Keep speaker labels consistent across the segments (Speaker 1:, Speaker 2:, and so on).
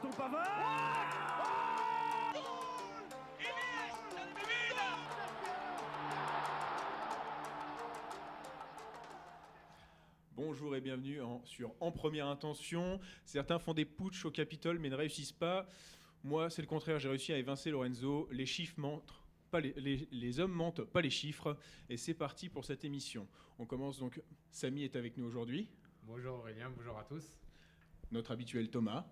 Speaker 1: Tonton Pavard
Speaker 2: Bonjour et bienvenue en- sur En Première Intention. Certains font des putsch au Capitole mais ne réussissent pas. Moi, c'est le contraire, j'ai réussi à évincer Lorenzo. Les chiffres mentent. Pas les, les- les hommes mentent, pas les chiffres. Et c'est parti pour cette émission. On commence donc. Samy est avec nous aujourd'hui.
Speaker 3: Bonjour Aurélien, bonjour à tous.
Speaker 2: Notre habituel Thomas.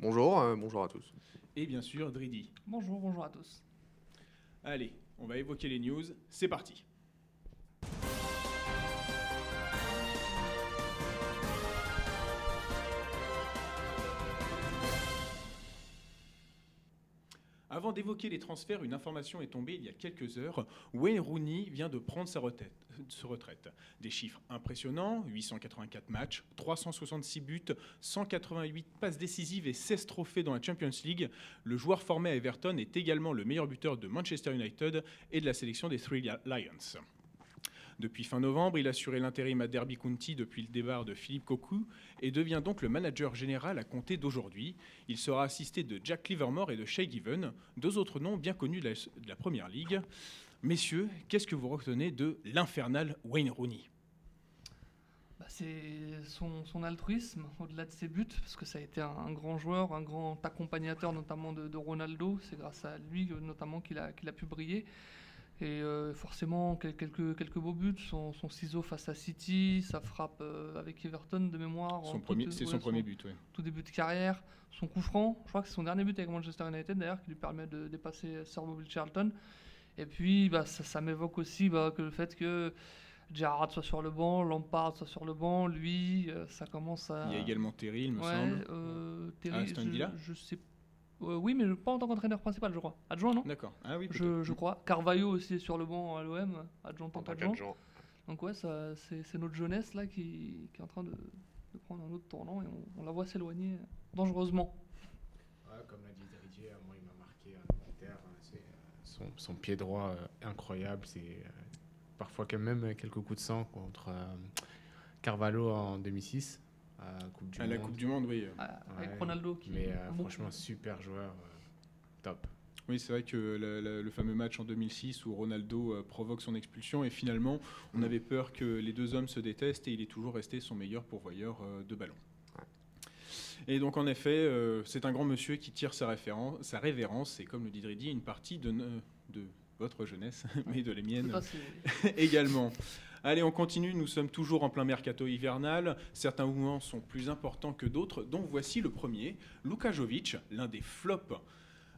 Speaker 4: Bonjour, euh, bonjour à tous.
Speaker 2: Et bien sûr, Dridi.
Speaker 5: Bonjour, bonjour à tous.
Speaker 2: Allez, on va évoquer les news. C'est parti. Avant d'évoquer les transferts, une information est tombée il y a quelques heures. Wayne Rooney vient de prendre sa retraite. Des chiffres impressionnants 884 matchs, 366 buts, 188 passes décisives et 16 trophées dans la Champions League. Le joueur formé à Everton est également le meilleur buteur de Manchester United et de la sélection des Three Lions. Depuis fin novembre, il a assuré l'intérim à Derby County depuis le départ de Philippe Cocu et devient donc le manager général à compter d'aujourd'hui. Il sera assisté de Jack Livermore et de Shay Given, deux autres noms bien connus de la, Première Ligue. Messieurs, qu'est-ce que vous retenez de l'infernal Wayne Rooney?
Speaker 5: Bah, c'est son, altruisme au-delà de ses buts, parce que ça a été un, grand joueur, un grand accompagnateur notamment de, Ronaldo. C'est grâce à lui euh, notamment qu'il a pu briller. Et euh, forcément, quel- quelques, quelques beaux buts. Son, son ciseau face à City, sa frappe euh, avec Everton de mémoire.
Speaker 2: Son premier- C'est
Speaker 5: ouais,
Speaker 2: son premier but, ouais.
Speaker 5: tout début de carrière, son coup franc, je crois que c'est son dernier but avec Manchester United d'ailleurs, qui lui permet de dépasser Sir Bobby Charlton. Et puis bah, ça, ça m'évoque aussi bah, que le fait que Gerrard soit sur le banc, Lampard soit sur le banc, lui, euh, ça commence à...
Speaker 2: Il y a également Terry, il me
Speaker 5: ouais,
Speaker 2: semble.
Speaker 5: euh, Terry,
Speaker 2: Ah,
Speaker 5: je- je, sais... euh, oui, mais pas en tant qu'entraîneur principal, je crois. Adjoint, non
Speaker 2: D'accord. Ah oui,
Speaker 5: je, crois. Carvalho aussi est sur le banc à l'OM, adjoint
Speaker 4: En
Speaker 5: tant
Speaker 4: tant
Speaker 5: qu'adjoint.
Speaker 4: qu'adjoint.
Speaker 5: Donc ouais, ça, c'est, c'est notre jeunesse là qui, qui est en train de, de prendre un autre tournant et on, on la voit s'éloigner dangereusement.
Speaker 3: Ouais, comme l'a dit Didier, moi il m'a marqué hein, c'est, euh, son, son pied droit euh, incroyable. C'est euh, parfois quand même euh, quelques coups de sang contre euh, Carvalho en 2006 à la Coupe du
Speaker 2: À
Speaker 3: Monde.
Speaker 2: la Coupe du Monde, oui.
Speaker 5: Ah, Avec
Speaker 3: Ouais,
Speaker 5: Ronaldo qui
Speaker 3: Mais
Speaker 5: est
Speaker 3: euh, franchement, super joueur, euh, top.
Speaker 2: Oui, c'est vrai que le, le- le fameux match en 2006 où Ronaldo euh, provoque son expulsion et finalement on
Speaker 4: Mm.
Speaker 2: avait peur que les deux hommes se détestent et il est toujours resté son meilleur pourvoyeur euh, de ballon. Et donc en effet, euh, c'est un grand monsieur qui tire sa, référence, sa révérence et comme le dit Dridi, une partie de, ne- de votre jeunesse, mais de les miennes également. Allez, on continue. Nous sommes toujours en plein mercato hivernal. Certains mouvements sont plus importants que d'autres. Donc voici le premier. Luka l'un des flops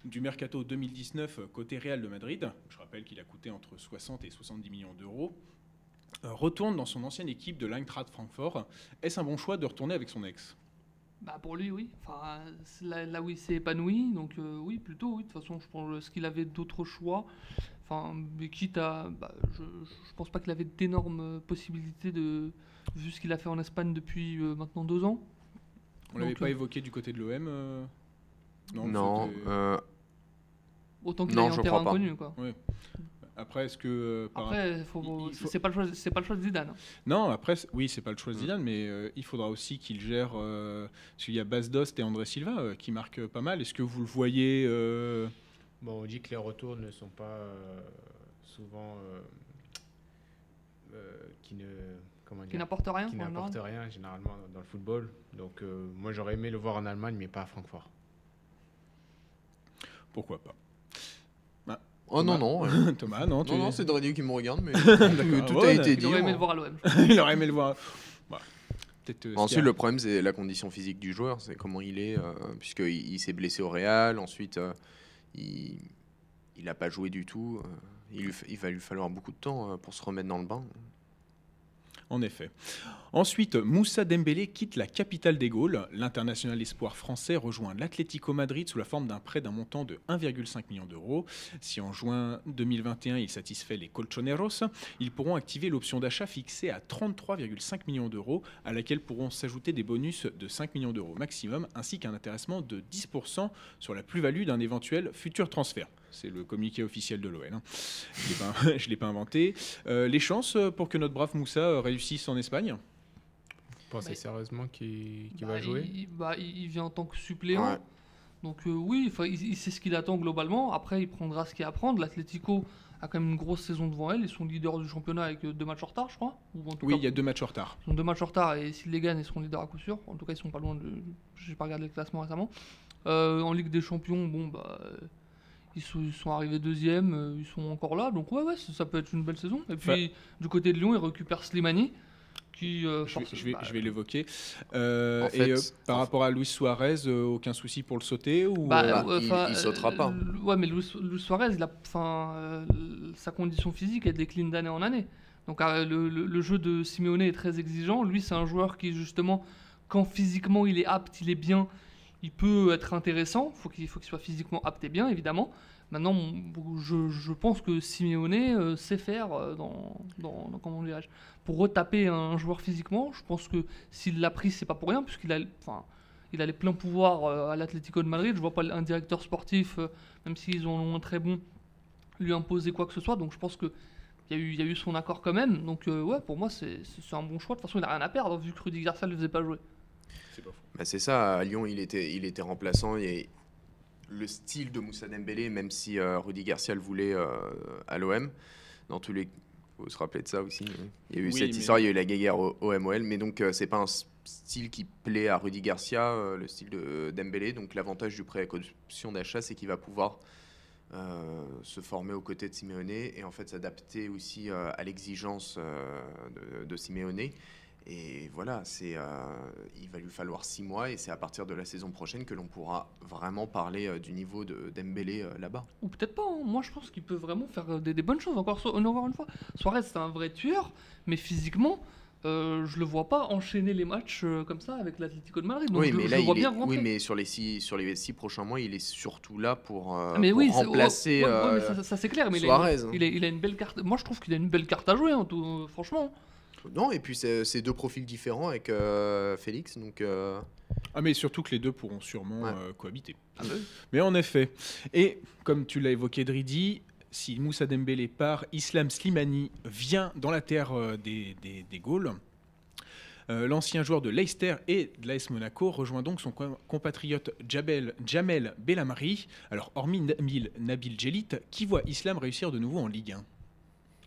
Speaker 2: du mercato 2019 côté Real de Madrid. Je rappelle qu'il a coûté entre 60 et 70 millions d'euros. euh, Retourne dans son ancienne équipe de l'Eintracht Francfort. Est-ce un bon choix de retourner avec son ex?
Speaker 5: Bah, pour lui, oui. Là où il s'est épanoui, donc euh, oui, plutôt, oui. De toute façon, je pense qu'il avait d'autres choix. Enfin, mais quitte à. bah, je, je pense pas qu'il avait d'énormes possibilités de. Vu ce qu'il a fait en Espagne depuis euh, maintenant deux ans.
Speaker 2: On l'avait pas
Speaker 5: euh,
Speaker 2: évoqué du côté de l'OM euh?
Speaker 4: Non, euh,
Speaker 5: Autant qu'il en
Speaker 4: je
Speaker 5: terrain inconnu, quoi.
Speaker 2: Après, est-ce que euh,
Speaker 5: Après, faut-
Speaker 2: faut-
Speaker 5: c'est pas le choix, c'est pas le choix de Zidane. hein.
Speaker 2: Non, après, oui, c'est pas le choix de
Speaker 4: Mm.
Speaker 2: Zidane, mais euh, il faudra aussi qu'il gère. euh, parce qu'il y a Bas Dost et André Silva euh, qui marquent pas mal. Est-ce que vous le voyez euh,
Speaker 3: Bon, on dit que les retours ne sont pas euh, souvent. euh, euh, qui ne. Comment
Speaker 5: Qui
Speaker 3: dire
Speaker 5: n'apporte rien.
Speaker 3: qui
Speaker 5: en général.
Speaker 3: n'apporte rien généralement dans, le football. Donc euh, moi j'aurais aimé le voir en Allemagne mais pas à Francfort.
Speaker 2: Pourquoi pas
Speaker 4: Oh non, non.
Speaker 2: Thomas, non, tu
Speaker 4: non, non, c'est Dredi qui me regarde, mais tout
Speaker 2: Ouais,
Speaker 4: a été
Speaker 5: Il
Speaker 4: dit.
Speaker 5: aurait aimé
Speaker 4: hein.
Speaker 5: le voir à l'OM.
Speaker 2: Il aurait aimé le voir. Bah,
Speaker 4: Ensuite, le problème, c'est la condition physique du joueur, c'est comment il est, euh, puisqu'il il s'est blessé au Real, ensuite, euh, il n'a pas joué du tout. euh, il, il va lui falloir beaucoup de temps euh, pour se remettre dans le bain.
Speaker 2: En effet. Ensuite, Moussa Dembélé quitte la capitale des Gaules. L'international espoir français rejoint l'Atlético Madrid sous la forme d'un prêt d'un montant de 1,5 million d'euros. Si en juin 2021 il satisfait les Colchoneros, ils pourront activer l'option d'achat fixée à 33,5 millions d'euros, à laquelle pourront s'ajouter des bonus de 5 millions d'euros maximum, ainsi qu'un intéressement de 10% sur la plus-value d'un éventuel futur transfert. C'est le communiqué officiel de l'OL. hein. Je ne l'ai pas inventé. Euh, les chances pour que notre brave Moussa euh, réussisse en Espagne?
Speaker 3: Pensez
Speaker 5: Bah,
Speaker 3: sérieusement qu'il qu'il
Speaker 5: Bah,
Speaker 3: va jouer?
Speaker 5: il, bah, il vient en tant que suppléant.
Speaker 4: Ouais.
Speaker 5: Donc euh, oui, enfin, il, il sait ce qu'il attend globalement. Après, il prendra ce qu'il y a à prendre. L'Atlético a quand même une grosse saison devant elle. Ils sont leaders du championnat avec deux matchs en retard, je crois. Ou en tout
Speaker 2: Oui,
Speaker 5: cas,
Speaker 2: il y a deux matchs en retard.
Speaker 5: Ils ont deux matchs en retard et s'ils les gagnent, ils seront leaders à coup sûr. En tout cas, ils sont pas loin de. J'ai pas regardé le classement récemment. Euh, en Ligue des Champions, bon bah. Ils sont, ils sont arrivés deuxième, euh, ils sont encore là, donc ouais, ouais, ça, ça peut être une belle saison. Et puis du côté de Lyon, ils récupèrent Slimani, qui. euh,
Speaker 2: Je vais, je vais,
Speaker 5: bah,
Speaker 2: je vais l'évoquer. Euh,
Speaker 4: En
Speaker 2: et
Speaker 4: fait-
Speaker 2: euh, par rapport à Luis Suarez, euh, aucun souci pour le sauter ou
Speaker 5: Bah,
Speaker 4: il- il sautera pas.
Speaker 5: l- Ouais, mais Luis, Luis Suarez, il a, enfin, euh, sa condition physique, elle décline d'année en année. Donc euh, le, le- le jeu de Simeone est très exigeant. Lui, c'est un joueur qui, justement, quand physiquement il est apte, il est bien, il peut être intéressant. Qu'il faut qu'il soit physiquement apte et bien, évidemment. Maintenant, je, pense que Simeone euh, sait faire euh, dans, dans, dans- comment dirais-je, pour retaper un joueur physiquement. Je pense que s'il l'a pris, c'est pas pour rien, puisqu'il a, enfin, il les pleins pouvoirs euh, à l'Atlético de Madrid. Je vois pas un directeur sportif, même s'ils en ont un très bon, lui imposer quoi que ce soit. Donc je pense que il y, a eu, il son accord quand même. Donc ouais, pour moi, c'est un bon choix. De toute façon, il a rien à perdre vu que Rudy Garcia ne le faisait pas jouer.
Speaker 2: C'est pas faux.
Speaker 4: Bah, c'est ça, à Lyon, il était, il était remplaçant et le style de Moussa Dembélé, même si euh, Rudy Garcia le voulait euh, à l'OM, dans tous les faut se rappeler de ça aussi. Il y a eu
Speaker 2: Oui,
Speaker 4: cette histoire, il y a eu la guéguerre au, au MOL, mais donc euh, c'est pas un style qui plaît à Rudy Garcia, euh, le style de Dembélé. Donc l'avantage du prêt avec option d'achat, c'est qu'il va pouvoir euh, se former aux côtés de Simeone et en fait s'adapter aussi euh, à l'exigence euh, de, de Simeone. Et voilà, c'est, euh, il va lui falloir six mois et c'est à partir de la saison prochaine que l'on pourra vraiment parler euh, du niveau de Dembélé euh, là-bas.
Speaker 5: Ou peut-être pas. hein. Moi, je pense qu'il peut vraiment faire des, des bonnes choses. Encore, so- encore une fois, Suarez, c'est un vrai tueur, mais physiquement, euh, je le vois pas enchaîner les matchs euh, comme ça avec l'Atlético de Madrid. Donc
Speaker 4: oui,
Speaker 5: je,
Speaker 4: mais
Speaker 5: je
Speaker 4: là,
Speaker 5: le vois
Speaker 4: il est-
Speaker 5: bien rentrer.
Speaker 4: oui, mais sur les six, sur les six prochains mois, il est surtout là pour, euh,
Speaker 5: mais
Speaker 4: pour
Speaker 5: oui, c'est-
Speaker 4: remplacer.
Speaker 5: ouais, ouais, ouais, mais
Speaker 4: euh,
Speaker 5: ça, ça, c'est clair. Mais il a,
Speaker 4: Suarez, hein.
Speaker 5: il, a, il a une belle carte. Moi, je trouve qu'il a une belle carte à jouer, hein, tout, franchement.
Speaker 4: Non, et puis c'est deux profils différents avec euh, Félix, donc. euh,
Speaker 2: Ah mais surtout que les deux pourront sûrement
Speaker 4: Ouais.
Speaker 2: euh, cohabiter.
Speaker 5: Ah.
Speaker 2: Mais en effet, et comme tu l'as évoqué Dridi, si Moussa Dembélé part, Islam Slimani vient dans la terre des, des, des Gaules. Euh, L'ancien joueur de Leicester et de l'AS Monaco rejoint donc son co- compatriote Jabel, Jamel Belhamri. Alors, hormis Nabil, Nabil Djelit, qui voit Islam réussir de nouveau en Ligue 1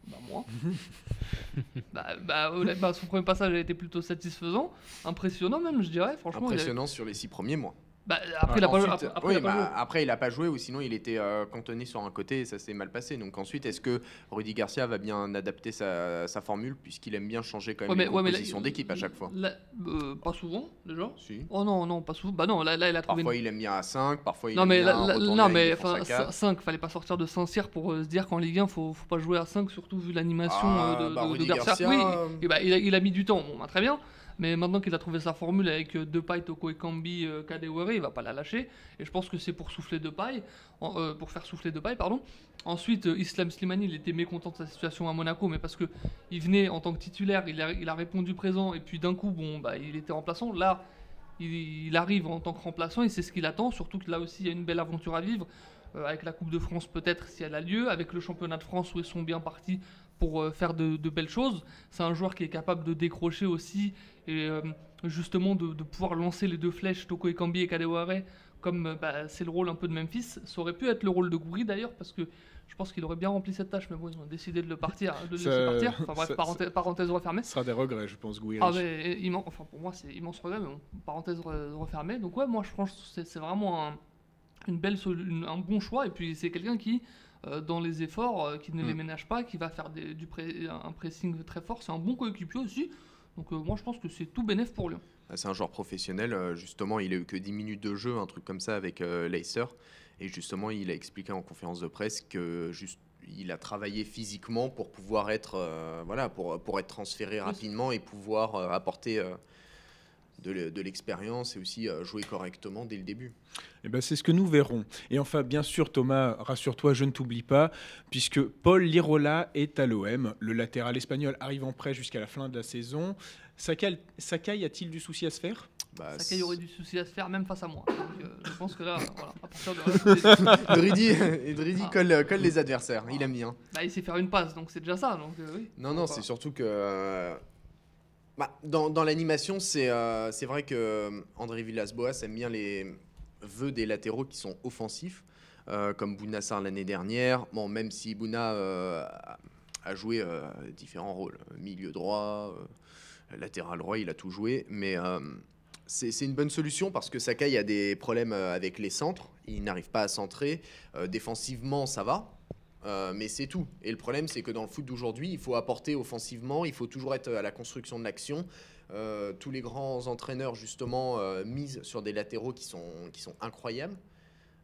Speaker 5: Bah moi. bah, bah, honnêtement, son premier passage a été plutôt satisfaisant, impressionnant même, je dirais. Franchement,
Speaker 4: impressionnant sur les six premiers mois.
Speaker 5: Bah, après, il a pas,
Speaker 4: Ensuite,
Speaker 5: après, après,
Speaker 4: oui,
Speaker 5: il a pas
Speaker 4: bah,
Speaker 5: joué.
Speaker 4: après, il a pas joué ou sinon il était euh, cantonné sur un côté et ça s'est mal passé. Donc ensuite, est-ce que Rudy Garcia va bien adapter sa, sa formule puisqu'il aime bien changer quand même
Speaker 5: Ouais,
Speaker 4: les
Speaker 5: ouais,
Speaker 4: compositions d'équipe à chaque fois?
Speaker 5: là, euh, pas souvent, déjà.
Speaker 4: Si.
Speaker 5: Oh non, non, pas souvent. Bah non, là, là il a trouvé
Speaker 4: Parfois
Speaker 5: une...
Speaker 4: il aime bien à 5, parfois il
Speaker 5: Non
Speaker 4: aime
Speaker 5: mais,
Speaker 4: bien
Speaker 5: non,
Speaker 4: à une
Speaker 5: mais
Speaker 4: à
Speaker 5: enfin,
Speaker 4: quatre.
Speaker 5: 5, fallait pas sortir de Saint-Cyr pour euh, se dire qu'en Ligue 1, faut, faut pas jouer à 5, surtout vu l'animation
Speaker 4: Ah,
Speaker 5: euh, de,
Speaker 4: bah,
Speaker 5: de- Garcia.
Speaker 4: Garcia,
Speaker 5: Oui, et bah, il, a, il a mis du temps, bon, bah, très bien. Mais maintenant qu'il a trouvé sa formule avec euh, Depay, Toko Ekambi, euh, Kadewere, il va pas la lâcher. Et je pense que c'est pour souffler Depay, euh, pour faire souffler Depay, pardon. Ensuite, euh, Islam Slimani, il était mécontent de sa situation à Monaco, mais parce que il venait en tant que titulaire, il a, il a répondu présent, et puis d'un coup, bon, bah, il était remplaçant. Là, il, arrive en tant que remplaçant, et c'est ce qu'il attend. Surtout que là aussi, il y a une belle aventure à vivre. avec la Coupe de France peut-être si elle a lieu, avec le championnat de France où ils sont bien partis pour euh, faire de, de belles choses. C'est un joueur qui est capable de décrocher aussi et euh, justement de, de pouvoir lancer les deux flèches Toko Ekambi et Kadewere comme euh, bah, c'est le rôle un peu de Memphis. Ça aurait pu être le rôle de Goury d'ailleurs parce que je pense qu'il aurait bien rempli cette tâche mais bon ils ont décidé de le partir, de le
Speaker 2: Ça-
Speaker 5: laisser partir. Enfin bref,
Speaker 2: ça-
Speaker 5: parenthèse, parenthèse refermée.
Speaker 2: Ce sera des regrets, je pense, Gouiri.
Speaker 5: Ah mais immense, enfin pour moi c'est immense regret, mais bon, parenthèse re- refermée. Donc ouais, moi je pense que c'est- vraiment un, une belle une- un bon choix. Et puis c'est quelqu'un qui, dans les efforts, euh, qui ne les
Speaker 4: Mm.
Speaker 5: ménage pas, qui va faire des- du pré- un pressing très fort. C'est un bon coéquipier aussi. Donc euh, moi je pense que c'est tout bénéf pour Lyon.
Speaker 4: Ah, C'est un joueur professionnel, euh, justement, il a eu que 10 minutes de jeu, un truc comme ça avec euh, Leicester. Et justement, il a expliqué en conférence de presse que juste il a travaillé physiquement pour pouvoir être euh, voilà pour, pour être transféré rapidement et pouvoir euh, apporter euh, de l'e- de l'expérience et aussi euh, jouer correctement dès le début.
Speaker 2: Eh ben, c'est ce que nous verrons. Et enfin, bien sûr, Thomas, rassure-toi, je ne t'oublie pas, puisque Paul Lirola est à l'OM. Le latéral espagnol arrive en prêt jusqu'à la fin de la saison. Sakai, Sakai a-t-il du souci à se faire?
Speaker 4: Bah,
Speaker 5: y aurait du souci à se faire même face à moi. Donc euh, je pense que là, voilà, à partir de là,
Speaker 4: Dridi,
Speaker 5: Ah.
Speaker 4: colle, colle les adversaires, il aime bien.
Speaker 5: bah, il sait faire une passe, donc c'est déjà ça. Donc euh, oui.
Speaker 4: Non, non, c'est surtout que. euh, bah, dans l'animation, c'est euh, vrai que euh, André Villas-Boas aime bien les, veut des latéraux qui sont offensifs, euh, comme Bounassar l'année dernière. Même si Bouna a- joué différents rôles, milieu droit, latéral droit, il a tout joué, mais c'est une bonne solution parce que Sakai a des problèmes avec les centres, il n'arrive pas à centrer. Défensivement, ça va, euh, mais c'est tout. Et le problème, c'est que dans le foot d'aujourd'hui, il faut apporter offensivement, il faut toujours être à la construction de l'action. Euh, tous les grands entraîneurs, justement, euh, misent sur des latéraux qui sont, qui sont incroyables.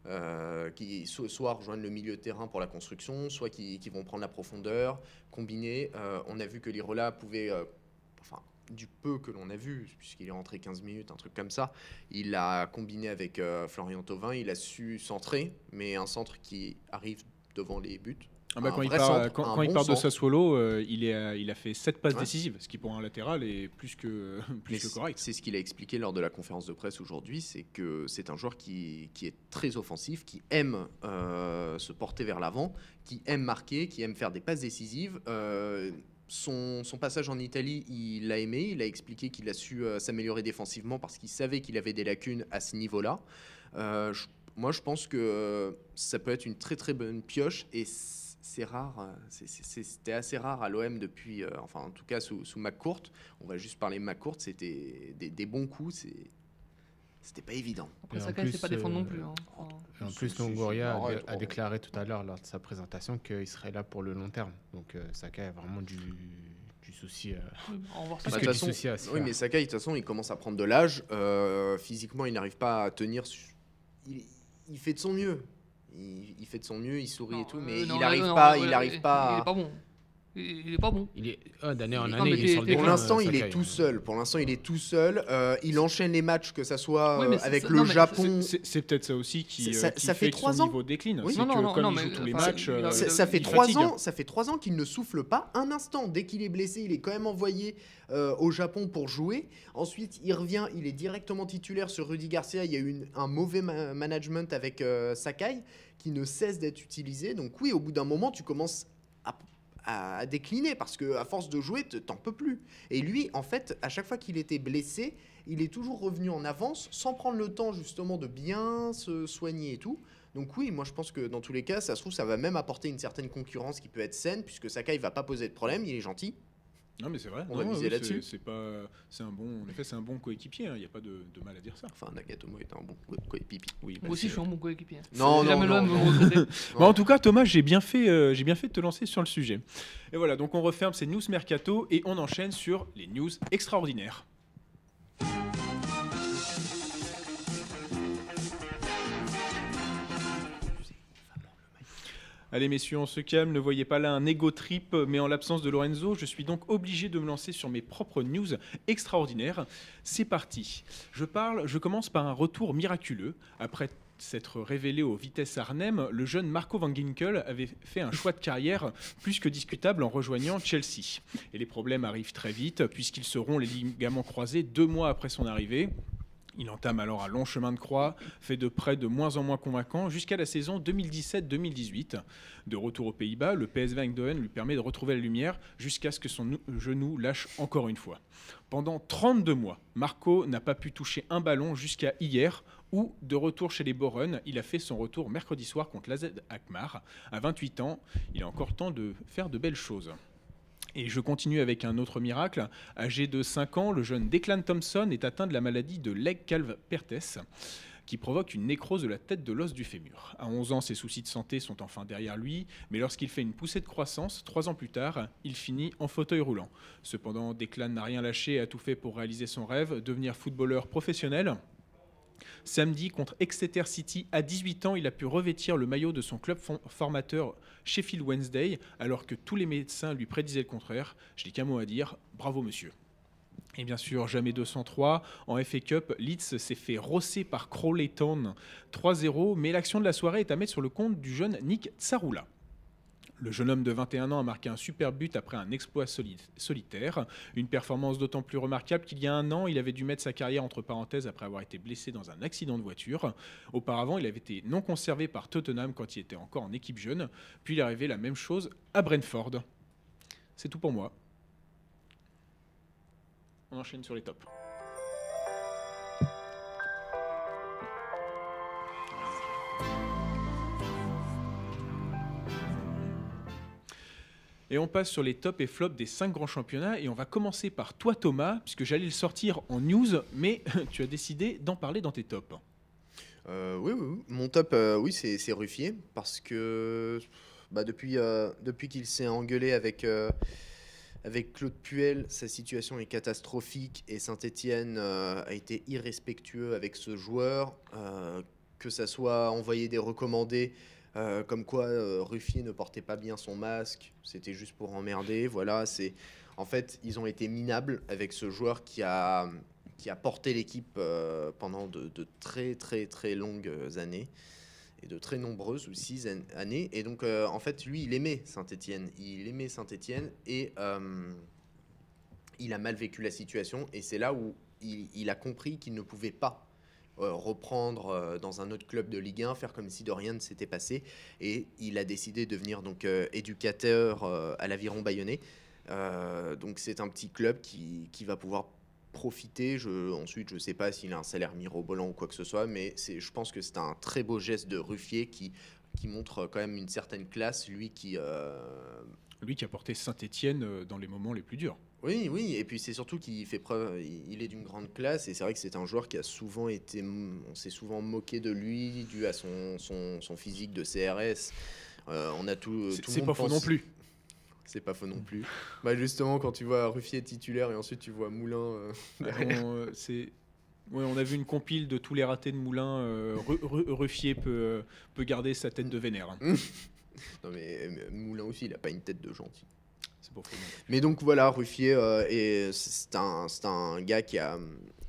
Speaker 4: euh, qui so- soit rejoignent le milieu de terrain pour la construction, soit qui, qui vont prendre la profondeur, combiner. Euh, on a vu que Lirola pouvait, euh, enfin, du peu que l'on a vu, puisqu'il est rentré 15 minutes, un truc comme ça, il a combiné avec euh, Florian Thauvin, il a su centrer, mais un centre qui arrive devant les buts.
Speaker 2: Ah bah, quand il part,
Speaker 4: centre,
Speaker 2: quand,
Speaker 4: un
Speaker 2: quand il
Speaker 4: bon
Speaker 2: part de. Sassuolo, euh, il, est, à- il a fait 7 passes
Speaker 4: Ouais.
Speaker 2: décisives, ce qui pour un latéral est plus que, plus correct.
Speaker 4: C'est ce qu'il a expliqué lors de la conférence de presse aujourd'hui, c'est que c'est un joueur qui, qui est très offensif, qui aime euh, se porter vers l'avant, qui aime marquer, qui aime faire des passes décisives. Euh, son, son passage en Italie, il l'a aimé, il a expliqué qu'il a su euh, s'améliorer défensivement parce qu'il savait qu'il avait des lacunes à ce niveau-là. Je- moi, je pense que euh, ça peut être une très très bonne pioche et c'est rare, euh, c'était assez rare à l'OM depuis, euh, enfin en tout cas sous, sous McCourt. On va juste parler McCourt, c'était des, des bons coups, c'est- c'était pas évident.
Speaker 5: Après, Sakai, c'est
Speaker 3: plus,
Speaker 5: pas défendre
Speaker 3: euh,
Speaker 5: non plus. hein.
Speaker 3: Et en plus, Longoria a, déclaré tout à l'heure lors de sa présentation qu'il serait là pour le long terme. Donc euh, Sakai a vraiment du, du souci. euh,
Speaker 5: oui, on va voir
Speaker 3: Plus
Speaker 5: ça.
Speaker 4: Bah,
Speaker 3: que du souci à
Speaker 4: Oui,
Speaker 3: faire.
Speaker 4: mais Sakai, de toute façon, il commence à prendre de l'âge. euh, physiquement, il n'arrive pas à tenir. Il, il fait de son mieux. Il, il fait de son mieux, il sourit
Speaker 5: Non,
Speaker 4: et tout,
Speaker 5: euh,
Speaker 4: mais
Speaker 5: non,
Speaker 4: il n'arrive pas, il
Speaker 5: Il
Speaker 4: pas.
Speaker 5: est pas bon. Il est pas bon.
Speaker 3: Il est ah, d'année en année, il est sur le
Speaker 4: Pour
Speaker 3: déclin,
Speaker 4: l'instant,
Speaker 3: euh,
Speaker 4: il est tout seul. Pour l'instant, il est tout seul. Euh, il enchaîne les matchs, que ça soit
Speaker 5: Oui,
Speaker 4: euh, avec le
Speaker 5: non,
Speaker 4: Japon.
Speaker 2: C'est- peut-être ça aussi qui, euh,
Speaker 4: ça-
Speaker 2: qui
Speaker 4: ça fait
Speaker 2: fait que
Speaker 4: trois
Speaker 2: son
Speaker 4: ans.
Speaker 2: niveau décline.
Speaker 4: Oui.
Speaker 2: C'est
Speaker 5: Non, non,
Speaker 2: que
Speaker 5: non,
Speaker 2: comme
Speaker 5: non,
Speaker 2: il
Speaker 5: mais,
Speaker 2: joue tous les
Speaker 5: enfin,
Speaker 2: matchs,
Speaker 5: il a-
Speaker 2: euh,
Speaker 5: il
Speaker 4: Ça, fait trois ans, ça fait trois ans qu'il ne souffle pas un instant. Dès qu'il est blessé, il est quand même envoyé euh, au Japon pour jouer. Ensuite, il revient, il est directement titulaire sur Rudy Garcia. Il y a eu un mauvais ma- management avec euh, Sakai qui ne cesse d'être utilisé. Donc oui, au bout d'un moment, tu commences à, à décliner parce que à force de jouer, te- t'en peux plus. Et lui, en fait, à chaque fois qu'il était blessé, il est toujours revenu en avance sans prendre le temps justement de bien se soigner et tout. Donc oui, moi je pense que dans tous les cas, ça se trouve, ça va même apporter une certaine concurrence qui peut être saine, puisque Sakai va pas poser de problème, il est gentil.
Speaker 2: Non, mais c'est vrai.
Speaker 4: On
Speaker 2: Non,
Speaker 4: va miser là-dessus.
Speaker 2: c'est- pas, c'est un bon. En effet, c'est un bon coéquipier. hein, Il n'y a pas de, de mal à dire ça.
Speaker 4: Enfin, Nagatomo est un bon co- coéquipier.
Speaker 2: Oui.
Speaker 5: Moi aussi, je suis un bon coéquipier.
Speaker 4: Non, non,
Speaker 5: jamais
Speaker 4: non, non.
Speaker 5: me recruter.
Speaker 2: Bon, en tout cas, Thomas, j'ai bien fait, euh, j'ai bien fait de te lancer sur le sujet. Et voilà, donc on referme ces news mercato et on enchaîne sur les news extraordinaires. Allez messieurs, on se calme, ne voyez pas là un ego trip, mais en l'absence de Lorenzo, je suis donc obligé de me lancer sur mes propres news extraordinaires. C'est parti. Je parle, je commence par un retour miraculeux. Après s'être révélé au Vitesse Arnhem, le jeune Marco Van Ginkel avait fait un choix de carrière plus que discutable en rejoignant Chelsea. Et les problèmes arrivent très vite, puisqu'ils seront les ligaments croisés deux mois après son arrivée. Il entame alors un long chemin de croix, fait de près de moins en moins convaincant, jusqu'à la saison 2017-2018. De retour aux Pays-Bas, le PSV Eindhoven lui permet de retrouver la lumière jusqu'à ce que son nou- genou lâche encore une fois. Pendant 32 mois, Marco n'a pas pu toucher un ballon jusqu'à hier, où, de retour chez les Boren, il a fait son retour mercredi soir contre l'AZ Akmar. À 28 ans, il a encore temps de faire de belles choses. Et je continue avec un autre miracle. Âgé de 5 ans, le jeune Declan Thompson est atteint de la maladie de leg calve pertes qui provoque une nécrose de la tête de l'os du fémur. À 11 ans, ses soucis de santé sont enfin derrière lui, mais lorsqu'il fait une poussée de croissance, trois ans plus tard, il finit en fauteuil roulant. Cependant, Declan n'a rien lâché et a tout fait pour réaliser son rêve, devenir footballeur professionnel. Samedi, contre Exeter City, à 18 ans, il a pu revêtir le maillot de son club formateur Sheffield Wednesday, alors que tous les médecins lui prédisaient le contraire. Je n'ai qu'un mot à dire, bravo monsieur. Et bien sûr, jamais 203. En FA Cup, Leeds s'est fait rosser par Crawley Town 3-0, mais l'action de la soirée est à mettre sur le compte du jeune Nick Tsarula. Le jeune homme de 21 ans a marqué un super but après un exploit soli- solitaire. Une performance d'autant plus remarquable qu'il y a un an, il avait dû mettre sa carrière entre parenthèses après avoir été blessé dans un accident de voiture. Auparavant, il avait été non conservé par Tottenham quand il était encore en équipe jeune. Puis il est arrivé la même chose à Brentford. C'est tout pour moi. On enchaîne sur les tops. On passe sur les tops et flops des cinq grands championnats. Et on va commencer par toi, Thomas, puisque j'allais le sortir en news, mais tu as décidé d'en parler dans tes tops.
Speaker 4: Euh, oui, oui. Mon top, euh, oui, c'est Ruffier, parce que bah, depuis, euh, depuis qu'il s'est engueulé avec, avec Claude Puel, sa situation est catastrophique et Saint-Etienne a été irrespectueux avec ce joueur, que ça soit envoyer des recommandés. Euh, comme quoi euh, Ruffier ne portait pas bien son masque, c'était juste pour emmerder. Voilà, c'est en fait ils ont été minables avec ce joueur qui a qui a porté l'équipe euh, pendant de, très très très longues années et de très nombreuses aussi an- années. Et donc euh, en fait lui il aimait Saint-Étienne, il aimait Saint-Étienne et il a mal vécu la situation et c'est là où il, a compris qu'il ne pouvait pas reprendre euh, dans un autre club de Ligue 1, faire comme si de rien ne s'était passé et il a décidé de devenir donc euh, éducateur euh, à l'Aviron Bayonnais. Euh, donc c'est un petit club qui, qui va pouvoir profiter. Ensuite, je ne sais pas s'il a un salaire mirobolant ou quoi que ce soit, mais je pense que c'est un très beau geste de Ruffier qui, qui montre quand même une certaine classe, lui qui... euh,
Speaker 2: Lui qui a porté Saint-Etienne dans les moments les plus durs.
Speaker 4: Oui, oui, et puis c'est surtout qu'il fait preuve, il est d'une grande classe, et c'est vrai que c'est un joueur qui a souvent été, on s'est souvent moqué de lui, dû à son, son, son physique de CRS. Euh, on a tout, le
Speaker 2: c'est pas faux non plus.
Speaker 4: C'est pas faux non plus. bah justement, quand tu vois Ruffier titulaire et ensuite tu vois Moulin euh,
Speaker 2: euh, c'est- ouais, on a vu une compile de tous les ratés de Moulin. euh, Ru- Ru- Ruffier peut, euh, peut garder sa tête de vénère.
Speaker 4: Non mais euh, Moulin aussi, il a pas une tête de gentil. Mais donc voilà, Ruffier, euh, c'est un, c'est un gars qui a,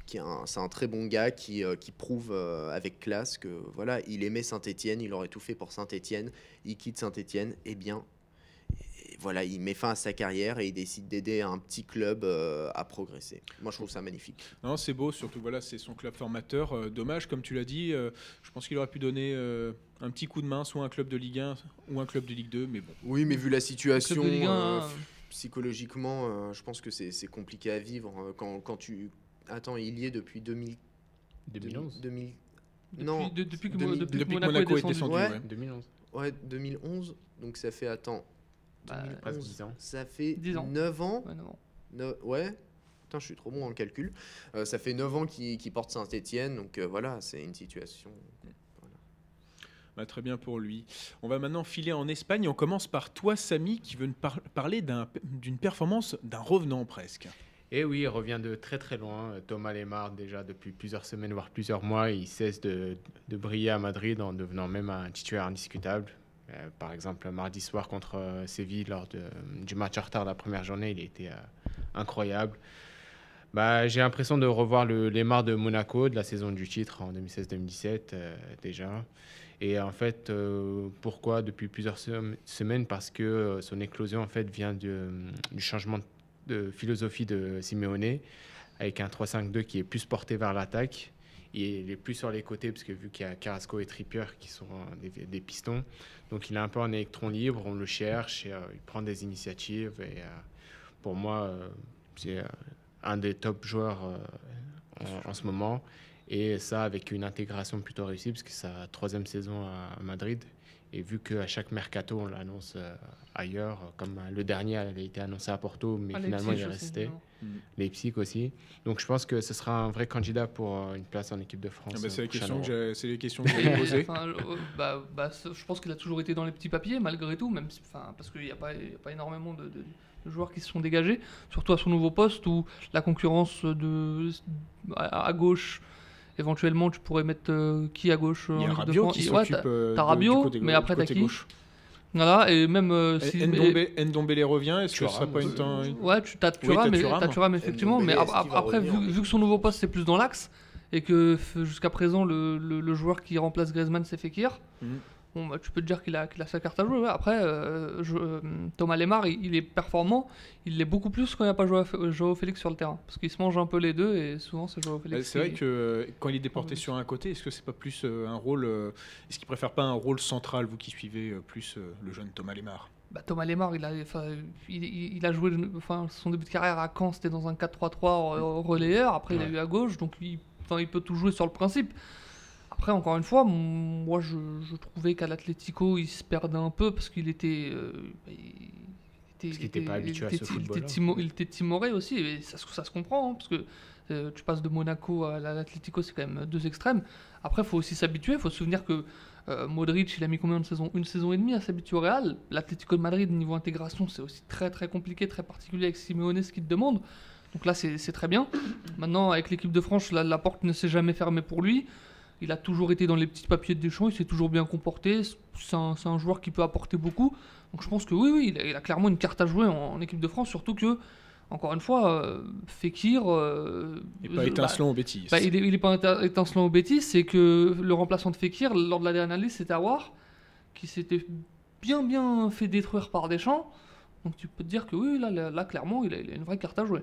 Speaker 4: qui a un- c'est un très bon gars qui, euh, qui prouve euh, avec classe que voilà, il aimait Saint-Étienne, il aurait tout fait pour Saint-Étienne, il quitte Saint-Étienne, et bien, et voilà, il met fin à sa carrière et il décide d'aider un petit club euh, à progresser. Moi, je trouve ça magnifique.
Speaker 2: Non, c'est beau, surtout voilà, c'est son club formateur. Euh, dommage, comme tu l'as dit, euh, je pense qu'il aurait pu donner un petit coup de main, soit un club de Ligue 1 ou un club de Ligue 2, mais bon.
Speaker 4: Oui, mais vu la situation,
Speaker 5: Club de Ligue 1, hein,
Speaker 4: psychologiquement, euh, je pense que c'est compliqué à vivre euh, quand, quand tu. Attends, il y est depuis 2000.
Speaker 3: 2011
Speaker 4: 2000
Speaker 5: depuis,
Speaker 4: non,
Speaker 5: de- depuis que,
Speaker 4: 2000
Speaker 5: depuis que
Speaker 2: depuis que
Speaker 5: Monaco,
Speaker 2: Monaco
Speaker 5: est
Speaker 2: est
Speaker 5: descendu.
Speaker 4: Ouais.
Speaker 2: ouais.
Speaker 3: 2011.
Speaker 4: Ouais, 2011. Donc ça fait, attends,
Speaker 5: Bah,
Speaker 4: 2011,
Speaker 3: presque 10 ans.
Speaker 4: Ça fait
Speaker 5: 10 ans.
Speaker 4: 9 ans.
Speaker 5: ouais, non.
Speaker 4: Ne- ouais. Putain, je suis trop bon en calcul. Euh, ça fait 9 ans qu'il qu'il porte Saint-Etienne. Donc euh, voilà, c'est une situation.
Speaker 2: Bah, très bien pour lui. On va maintenant filer en Espagne. On commence par toi, Samy, qui veut nous par- parler d'un- d'une performance d'un revenant presque.
Speaker 3: Et oui, il revient de très très loin. Thomas Lemar, déjà depuis plusieurs semaines, voire plusieurs mois, il cesse de, briller à Madrid en devenant même un titulaire indiscutable. Euh, par exemple, mardi soir contre euh, Séville, lors du match en retard de la première journée, il était euh, incroyable. Bah, J'ai l'impression de revoir le Lemar de Monaco, de la saison du titre en 2016-2017 euh, déjà. Et en fait, euh, pourquoi depuis plusieurs sem- semaines? Parce que euh, son éclosion en fait vient de- du changement de philosophie de Simeone, avec un 3-5-2 qui est plus porté vers l'attaque. Il est plus sur les côtés, parce que vu qu'il y a Carrasco et Trippier qui sont euh, des, pistons, donc il est un peu en électron libre, on le cherche, euh, il prend des initiatives. Et euh, pour moi, euh, c'est euh, un des top joueurs euh, en ce moment. Et ça avec une intégration plutôt réussie, parce que c'est sa troisième saison à Madrid. Et vu qu'à chaque mercato, on l'annonce euh, ailleurs, comme euh, le dernier elle a été annoncé à Porto, mais
Speaker 5: Ah,
Speaker 3: finalement il est resté.
Speaker 5: non.
Speaker 3: Leipzig aussi. Donc je pense que ce sera un vrai candidat pour euh, une place en équipe de France.
Speaker 2: Ah bah, c'est la
Speaker 3: prochain
Speaker 2: question que
Speaker 3: Euro.
Speaker 2: j'ai- c'est les questions que j'allais poser.
Speaker 5: Enfin, euh, bah, bah, je pense qu'il a toujours été dans les petits papiers, malgré tout, même si, enfin, parce qu'il n'y a, pas- a énormément de, de- de joueurs qui se sont dégagés, surtout à son nouveau poste où la concurrence de, à, à gauche, éventuellement, tu pourrais mettre euh, qui à gauche euh,
Speaker 2: Il y
Speaker 5: en
Speaker 2: a
Speaker 5: équipe de
Speaker 2: Rabiot
Speaker 5: France
Speaker 2: qui
Speaker 5: Ouais,
Speaker 2: s'occupe
Speaker 5: t'as-
Speaker 2: euh,
Speaker 5: t'as
Speaker 2: de-
Speaker 5: Rabiot,
Speaker 2: du côté,
Speaker 5: mais après, t'as qui?
Speaker 2: gauche.
Speaker 5: Voilà, et même euh, si.
Speaker 2: Ndombele, Ndombele revient, est-ce que ce serait pas une temps
Speaker 5: Ouais, tu Thuram,
Speaker 2: t'as
Speaker 5: mais, effectivement, mais après, vu, que son nouveau poste c'est plus dans l'axe et que jusqu'à présent le joueur qui remplace Griezmann c'est Fekir,
Speaker 2: Mhm.
Speaker 5: Bon, bah, tu peux te dire qu'il a, qu'il a sa carte à jouer. ouais. Après, euh, je- euh, Thomas Lemar, il, il est performant, il l'est beaucoup plus quand il n'y a pas Joao, Félix sur le terrain parce qu'il se mange un peu les deux et souvent c'est Joao
Speaker 2: Bah,
Speaker 5: Félix.
Speaker 2: C'est vrai
Speaker 5: qui-
Speaker 2: que euh, quand il est déporté
Speaker 5: Oui.
Speaker 2: sur un côté, est-ce que c'est pas plus un rôle Est-ce qu'il préfère pas un rôle central, vous qui suivez plus le jeune Thomas Lemar?
Speaker 5: Bah, Thomas Lemar, il a, enfin, il, il- il a joué enfin, son début de carrière à Caen, c'était dans un 4-3-3 re- relayeur. Après, il a eu à gauche, donc il peut tout jouer sur le principe. Après, encore une fois, moi je, je trouvais qu'à l'Atlético, il se perdait un peu parce qu'il était, euh, Parce
Speaker 3: qu'il pas habitué à ce
Speaker 5: était- il était timo- Il était timoré aussi, et ça, se- ça se comprend, hein, parce que euh, tu passes de Monaco à l'Atlético, c'est quand même deux extrêmes. Après, il faut aussi s'habituer, il faut se souvenir que euh, Modric, il a mis combien de saisons? Une saison et demie à s'habituer au Real. L'Atlético de Madrid, niveau intégration, c'est aussi très très compliqué, très particulier avec Simeone, ce qu'il te demande. Donc là, c'est c'est très bien. Maintenant, avec l'équipe de France, la, la porte ne s'est jamais fermée pour lui. Il a toujours été dans les petits papiers de Deschamps, il s'est toujours bien comporté. C'est un, joueur qui peut apporter beaucoup. Donc je pense que oui, oui, il a, il a clairement une carte à jouer en, en équipe de France, surtout que, encore une fois, euh, Fekir. euh,
Speaker 2: Et pas
Speaker 5: bah,
Speaker 2: étincelant aux bêtises.
Speaker 5: bah, il, est, il est pas étincelant aux bêtises, c'est que le remplaçant de Fekir, lors de la dernière liste, c'était Awar, qui s'était bien bien fait détruire par Deschamps. Donc tu peux te dire que oui, là, là, là, clairement, il a, il a une vraie carte à jouer.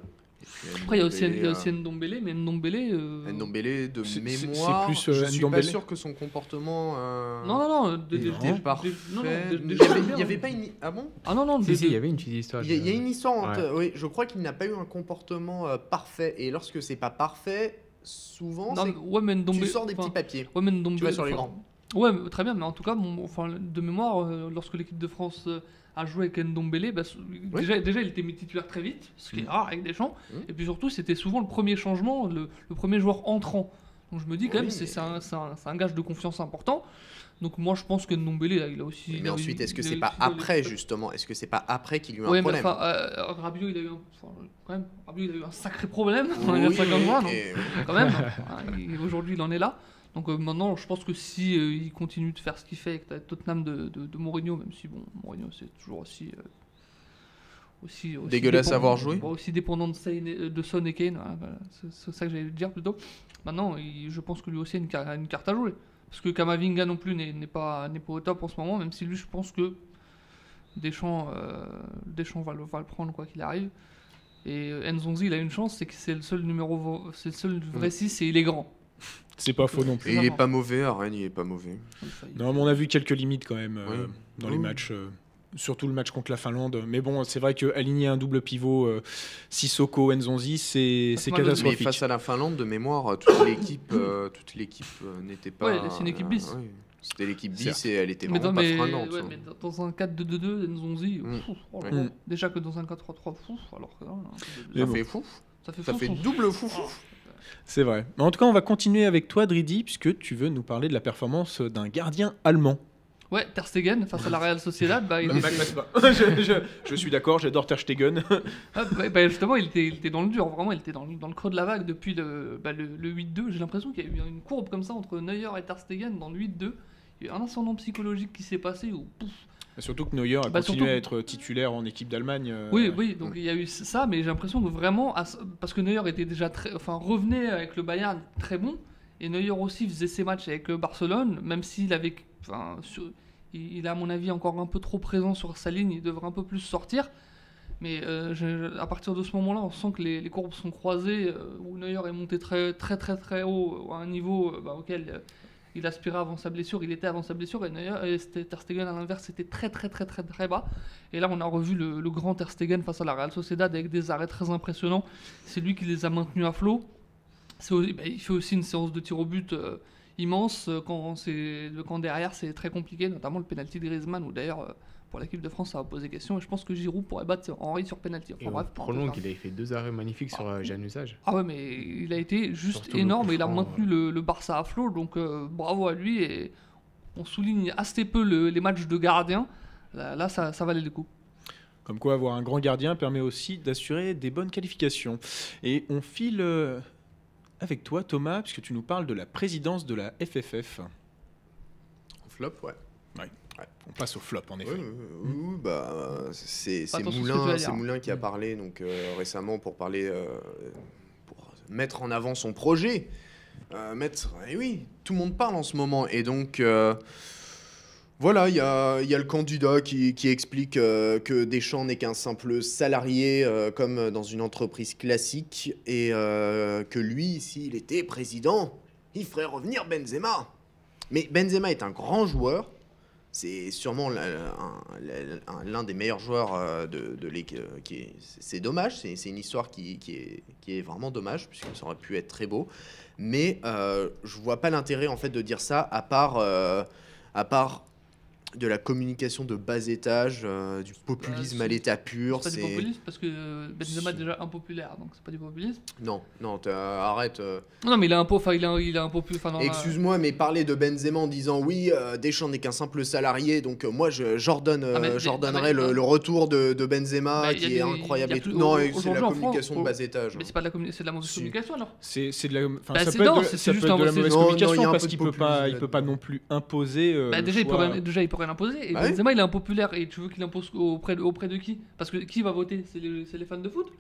Speaker 5: Après, il y a aussi, il y a aussi Ndombele, mais Ndombele... euh,
Speaker 4: Ndombele, de
Speaker 2: C'est-
Speaker 4: mémoire,
Speaker 2: c'est plus, euh,
Speaker 4: je suis pas sûr que son comportement... euh,
Speaker 5: Non, non, non, de- de-
Speaker 4: parfait.
Speaker 5: non, non, de- de-
Speaker 4: il y
Speaker 5: de-
Speaker 4: avait, pas une... Ah bon?
Speaker 5: Ah non, non, de-
Speaker 3: Si, si, il y avait une petite histoire.
Speaker 4: il y, a, il y a une histoire, entre-
Speaker 3: Ouais.
Speaker 4: oui, je crois qu'il n'a pas eu un comportement euh, parfait. Et lorsque c'est pas parfait, souvent,
Speaker 5: non, ouais, mais Ndombele...
Speaker 4: tu sors des petits papiers.
Speaker 5: Ouais, mais Ndombele-
Speaker 4: Tu vas sur les grands.
Speaker 5: Ouais, très bien, mais en tout cas, enfin, de mémoire, euh, lorsque l'équipe de France a joué avec Ndombele, bah, déjà, déjà il était mis titulaire très vite, ce qui est
Speaker 4: Mm.
Speaker 5: rare avec Deschamps,
Speaker 4: Mm.
Speaker 5: et puis surtout c'était souvent le premier changement, le, le premier joueur entrant. Donc je me dis quand
Speaker 4: Oui,
Speaker 5: même, c'est
Speaker 4: mais-
Speaker 5: un, gage de confiance important. Donc moi je pense que Ndombele, il a aussi...
Speaker 4: Mais ensuite, est-ce que c'est pas après, justement? Est-ce que c'est pas après qu'il y a eu un
Speaker 5: Ouais, mais
Speaker 4: problème?
Speaker 5: enfin, euh, Rabiot, il a eu un, enfin, quand même, Rabiot, il a eu un sacré problème,
Speaker 4: Oui,
Speaker 5: donc,
Speaker 4: et-
Speaker 5: quand même. hein, Aujourd'hui, il en est là. Donc euh, maintenant, je pense que si euh, il continue de faire ce qu'il fait avec Tottenham de, de, de Mourinho, même si bon, Mourinho c'est toujours aussi euh, aussi, aussi
Speaker 4: Dégueulasse à avoir joué.
Speaker 5: aussi dépendant de, Sane et- de Son et Kane. voilà, voilà, c'est ça que j'allais dire plutôt. Maintenant, il- je pense que lui aussi a une, car- une carte à jouer. Parce que Kamavinga non plus n'est pas, n'est pas au top en ce moment, même si lui, je pense que Deschamps, Deschamps va, le, va le prendre quoi qu'il arrive. Et Nzonzi, il a une chance, c'est que c'est le seul numéro, c'est le seul vrai 6 et il est grand.
Speaker 2: C'est pas faux non plus.
Speaker 4: Et il est pas mauvais, à Rennes, il est pas mauvais.
Speaker 2: Non, mais on a vu quelques limites quand même euh,
Speaker 4: Oui.
Speaker 2: dans les matchs. euh, surtout le match contre la Finlande. Mais bon, c'est vrai qu'aligner un double pivot euh, Sissoko, Nzonzi, c'est
Speaker 5: au-
Speaker 4: Mais
Speaker 2: catastrophique.
Speaker 4: face à la Finlande, de mémoire, toute l'équipe euh, toute l'équipe euh, n'était pas.
Speaker 5: Ouais, c'est une équipe bis.
Speaker 4: ouais. C'était l'équipe bis et elle était
Speaker 5: Mais
Speaker 4: vraiment pas
Speaker 5: ouais,
Speaker 4: hein.
Speaker 5: mais dans- un 4-2-2-2, Nzonzi,
Speaker 4: Mm.
Speaker 5: oh déjà que dans un 4-3-3, pfff, alors que là,
Speaker 4: Ça
Speaker 2: bon.
Speaker 4: fait fou.
Speaker 5: ça fait
Speaker 4: Ça
Speaker 5: fou,
Speaker 4: fait
Speaker 5: fou.
Speaker 4: double fou. fou.
Speaker 2: C'est vrai. Mais en tout cas, on va continuer avec toi, Dridi, puisque tu veux nous parler de la performance d'un gardien allemand.
Speaker 5: Ouais, Ter Stegen face à la Real Sociedad, bah, il
Speaker 2: Bah,
Speaker 5: était-
Speaker 2: m'agresse pas. je, je- je suis d'accord, j'adore Ter Stegen.
Speaker 5: Ah, bah, bah, justement, il était, il était dans le dur, vraiment, il était dans, le- dans le creux de la vague depuis le, bah, le, le 8-2. J'ai l'impression qu'il y a eu une courbe comme ça entre Neuer et Ter Stegen dans le 8-2. Il y a eu un ascendant psychologique qui s'est passé où, pouf,
Speaker 2: Surtout que Neuer a
Speaker 5: Bah,
Speaker 2: continué
Speaker 5: surtout-
Speaker 2: à être titulaire en équipe d'Allemagne. euh,
Speaker 5: Oui, oui, donc il y a eu ça, mais j'ai l'impression que vraiment, parce que Neuer était déjà très, enfin revenait avec le Bayern très bon, et Neuer aussi faisait ses matchs avec Barcelone, même s'il avait, enfin, sur- il, est à mon avis encore un peu trop présent sur sa ligne, il devrait un peu plus sortir. Mais euh, je- à partir de ce moment-là, on sent que les, les courbes sont croisées, euh, où Neuer est monté très très très très haut, à un niveau bah, auquel il aspirait avant sa blessure, il était avant sa blessure, et c'était- Ter Stegen à l'inverse, était très très très très très bas. Et là, on a revu le, grand Ter Stegen face à la Real Sociedad avec des arrêts très impressionnants. C'est lui qui les a maintenus à flot. Bah, il fait aussi une séance de tir au but euh, immense euh, quand, quand derrière c'est très compliqué, notamment le penalty de Griezmann, où d'ailleurs euh, pour l'équipe de France ça va poser question. Et je pense que Giroud pourrait battre Henri sur penalty. Enfin,
Speaker 3: Et
Speaker 5: bref, importe.
Speaker 3: il avait fait deux arrêts magnifiques sur euh, Jeanne Usage.
Speaker 5: Ah ouais, mais il a été juste
Speaker 3: Surtout
Speaker 5: énorme il a maintenu le, le Barça à flot, donc euh, bravo à lui. Et on souligne assez peu le- les matchs de gardien. Là, là, ça, ça valait le coup.
Speaker 2: Comme quoi, avoir un grand gardien permet aussi d'assurer des bonnes qualifications. Et on file euh, avec toi, Thomas, puisque tu nous parles de la présidence de la FFF.
Speaker 4: Flop, ouais.
Speaker 2: On passe au flop, en effet.
Speaker 4: Oui, oui, oui, bah, c'est
Speaker 5: ce
Speaker 4: Moulin, qui a parlé donc euh, récemment pour parler, euh, pour mettre en avant son projet. Euh, mettre, et oui, tout le monde parle en ce moment et donc euh, voilà, il y a, il y a le candidat qui, qui explique euh, que Deschamps n'est qu'un simple salarié euh, comme dans une entreprise classique et euh, que lui, s'il était président, il ferait revenir Benzema. Mais Benzema est un grand joueur. C'est sûrement l'un des meilleurs joueurs euh, de, l'équipe. euh, C'est dommage, c'est une histoire qui, est, vraiment dommage, puisque ça aurait pu être très beau. Mais euh, je vois pas l'intérêt en fait de dire ça, à part, euh, à part de la communication de bas étage, euh, du populisme
Speaker 5: c'est-
Speaker 4: à l'état pur.
Speaker 5: C'est pas du populisme parce que Benzema est déjà impopulaire, donc c'est pas du populisme.
Speaker 4: non, non, arrête. euh.
Speaker 5: Non, mais il a un pot, enfin il a, il a un popu, enfin dans la-
Speaker 4: Excuse-moi, mais parler de Benzema en disant oui, euh, Deschamps n'est qu'un simple salarié, donc euh, moi je j'ordonne, euh,
Speaker 5: Ah, mais-
Speaker 4: j'ordonnerai
Speaker 5: ah, mais-
Speaker 4: le, le retour de, de Benzema
Speaker 5: Bah,
Speaker 4: qui est
Speaker 5: des-
Speaker 4: incroyable et tout.
Speaker 5: plus-
Speaker 4: Non, c'est la communication
Speaker 5: France,
Speaker 4: de bas étage.
Speaker 5: Mais c'est pas de la, communi- c'est de la mauvaise
Speaker 4: Si.
Speaker 5: communication alors.
Speaker 2: C'est c'est de la, enfin,
Speaker 5: Bah,
Speaker 2: ça
Speaker 5: c'est
Speaker 2: peut être
Speaker 5: non,
Speaker 2: de, ça
Speaker 5: juste
Speaker 2: peut être de la mauvaise communication
Speaker 4: un
Speaker 2: parce qu'il peut pas, il peut pas non plus imposer.
Speaker 5: Bah, déjà, il peut peut rien imposer. Et
Speaker 4: Bah oui.
Speaker 5: Benzema, il est impopulaire. Et tu veux qu'il impose auprès de, auprès de qui? Parce que qui va voter? C'est les, c'est les fans de foot?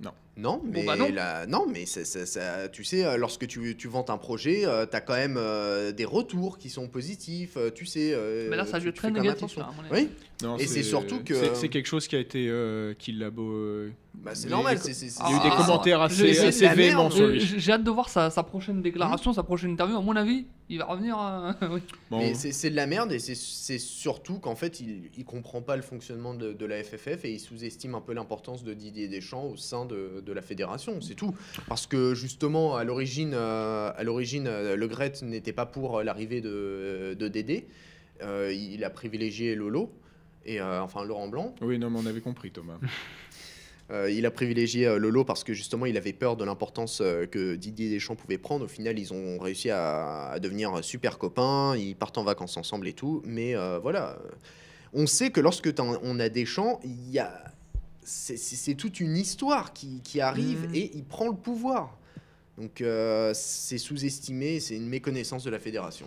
Speaker 4: Non, mais
Speaker 5: bah non.
Speaker 4: la- non, mais ça, ça- ça- tu sais, euh, lorsque tu, tu vantes un projet, euh, t'as quand même euh, des retours qui sont positifs, euh, tu sais. euh,
Speaker 5: Mais là, ça a
Speaker 4: tu-
Speaker 5: dû
Speaker 4: tu
Speaker 5: être très négatif.
Speaker 4: attention.
Speaker 5: là, à mon avis.
Speaker 4: Oui,
Speaker 2: Non,
Speaker 4: Et c'est surtout que-
Speaker 2: c'est- quelque chose qui a été, euh, qui l'a beau.
Speaker 4: bah, c'est
Speaker 2: Mais
Speaker 4: normal.
Speaker 2: Il y a eu des
Speaker 5: Ah,
Speaker 2: commentaires assez, assez véhéments sur lui.
Speaker 5: J'ai hâte de voir sa, sa prochaine déclaration, sa prochaine interview. À mon avis, il va revenir. euh, oui.
Speaker 2: Bon,
Speaker 4: Mais c'est de la merde et c'est- c'est surtout qu'en fait il, il comprend pas le fonctionnement de, de la FFF et il sous-estime un peu l'importance de Didier Deschamps au sein de, de la fédération, c'est tout. Parce que justement à l'origine, euh, à l'origine, euh, Le Gret n'était pas pour euh, l'arrivée de, de Dédé, il a privilégié Lolo et enfin Laurent Blanc.
Speaker 2: Oui, non, mais on avait compris, Thomas.
Speaker 4: Euh, il a privilégié euh, Lolo parce que justement il avait peur de l'importance euh, que Didier Deschamps pouvait prendre. Au final, ils ont réussi à, à devenir super copains, ils partent en vacances ensemble et tout. Mais voilà, on sait que lorsque on a Deschamps, il y a c'est- toute une histoire qui, qui arrive
Speaker 5: Mhm.
Speaker 4: et il prend le pouvoir. Donc euh, c'est sous-estimé, c'est une méconnaissance de la fédération.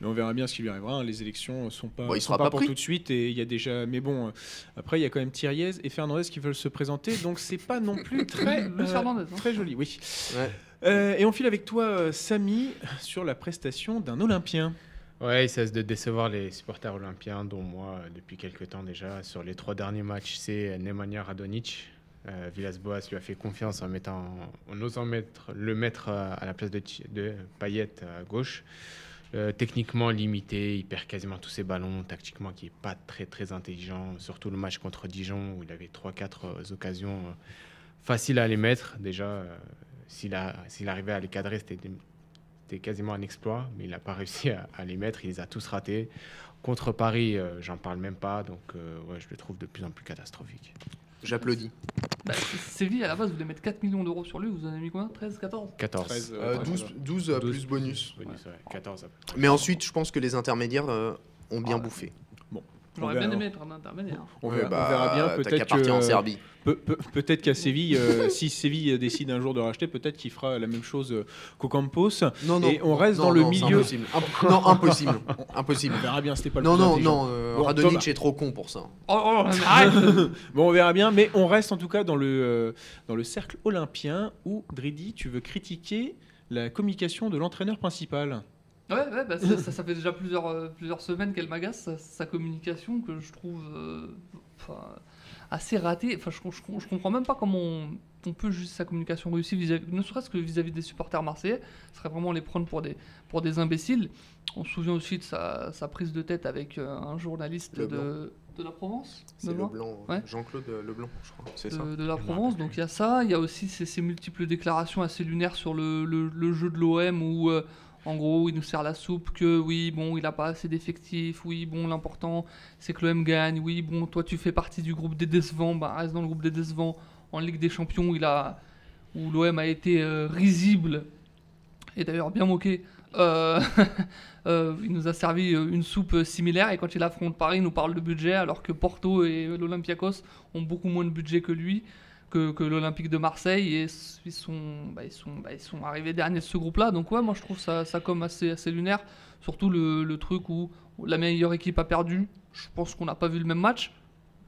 Speaker 2: Mais on verra bien ce qui lui arrivera. hein. Les élections sont pas,
Speaker 4: Bon, il
Speaker 2: sont
Speaker 4: sera
Speaker 2: pas
Speaker 4: pas
Speaker 2: pour tout de suite et il y a déjà. Mais bon, euh, après il y a quand même Thiriez et Fernandez qui veulent se présenter, donc c'est pas non plus très
Speaker 5: hein.
Speaker 2: très joli. Oui.
Speaker 4: Ouais.
Speaker 2: Euh, et on file avec toi, euh, Samy, sur la prestation d'un Olympien.
Speaker 3: Ouais, il cesse de décevoir les supporters olympiens, dont moi euh, depuis quelques temps déjà. Sur les trois derniers matchs, c'est Nemanja Radonic. Euh, Villas-Boas lui a fait confiance en, mettant, en osant mettre, le mettre euh, à la place de, de Payet à gauche. Euh, techniquement limité, il perd quasiment tous ses ballons. Tactiquement, qui est pas très très intelligent. Surtout le match contre Dijon où il avait 3-4 occasions euh, faciles à les mettre. Déjà, euh, s'il s'il arrivait à les cadrer, c'était c'était quasiment un exploit, mais il n'a pas réussi à, à les mettre. Il les a tous ratés. Contre Paris, euh, j'en parle même pas, donc euh, ouais, je le trouve de plus en plus catastrophique.
Speaker 4: J'applaudis.
Speaker 5: Bah, Séville, à la base, vous voulez mettre 4 millions d'euros sur lui. Vous en avez mis combien? 13, 14
Speaker 3: 14.
Speaker 2: 13,
Speaker 4: Euh,
Speaker 2: ouais,
Speaker 4: 12,
Speaker 2: voilà.
Speaker 4: 12, euh,
Speaker 3: 12
Speaker 4: plus bonus.
Speaker 3: bonus, ouais, 14 après.
Speaker 4: Mais ensuite, je pense que les intermédiaires euh, ont bien
Speaker 5: Ah,
Speaker 4: bouffé.
Speaker 5: J'aurais
Speaker 2: On
Speaker 5: bien
Speaker 2: verra.
Speaker 5: aimé être un intermédiaire.
Speaker 2: On, on
Speaker 4: bah,
Speaker 2: verra bien.
Speaker 4: Qu'à
Speaker 2: Peut-être
Speaker 4: partir
Speaker 2: que,
Speaker 4: en Serbie.
Speaker 2: Pe- pe- Peut-être qu'à Séville, euh, si Séville décide un jour de racheter, peut-être qu'il fera la même chose euh, qu'au Campos.
Speaker 4: Non,
Speaker 2: Et on reste dans le milieu.
Speaker 4: Impossible. Imp- non, impossible. impossible.
Speaker 2: On verra bien, c'était pas le
Speaker 4: Non,
Speaker 2: plus
Speaker 4: non,
Speaker 2: intelligent.
Speaker 4: non. euh,
Speaker 2: Bon, Thomas.
Speaker 4: est trop con pour ça.
Speaker 5: Oh, oh, arrête
Speaker 2: Bon, on verra bien, mais on reste en tout cas dans le, euh, dans le cercle olympien où, Dridi, tu veux critiquer la communication de l'entraîneur principal.
Speaker 5: Ouais, ouais, bah, ça, ça- ça fait déjà plusieurs, euh, plusieurs semaines qu'elle m'agace, sa, sa communication, que je trouve euh, enfin, assez ratée. Enfin, je, je, je comprends même pas comment on, on peut juger sa communication réussie, vis-à-vis- ne serait-ce que vis-à-vis des supporters marseillais. Ce serait vraiment les prendre pour des, pour des imbéciles. On se souvient aussi de sa, sa prise de tête avec euh, un journaliste de, de la Provence
Speaker 4: C'est
Speaker 5: Leblanc
Speaker 4: Leblanc.
Speaker 5: Ouais.
Speaker 4: Jean-Claude Leblanc, je crois. C'est
Speaker 5: de,
Speaker 4: ça.
Speaker 5: de la Provence. Donc il y a ça, il y a aussi ces, ces multiples déclarations assez lunaires sur le, le- le jeu de l'OM où euh, en gros il nous sert la soupe que oui bon il a pas assez d'effectifs, oui bon l'important c'est que l'OM gagne, oui bon toi tu fais partie du groupe des décevants, bah reste dans le groupe des décevants. En Ligue des Champions a où l'OM a été euh, risible. Et d'ailleurs bien moqué. Euh, euh, il nous a servi une soupe similaire. Et quand il affronte Paris, il nous parle de budget alors que Porto et l'Olympiakos ont beaucoup moins de budget que lui, que, que l'Olympique de Marseille et ils sont, bah, ils sont, bah, ils sont arrivés derniers de ce groupe-là. Donc ouais, moi je trouve ça, ça comme assez, assez lunaire. Surtout le, le truc où la meilleure équipe a perdu. Je pense qu'on n'a pas vu le même match.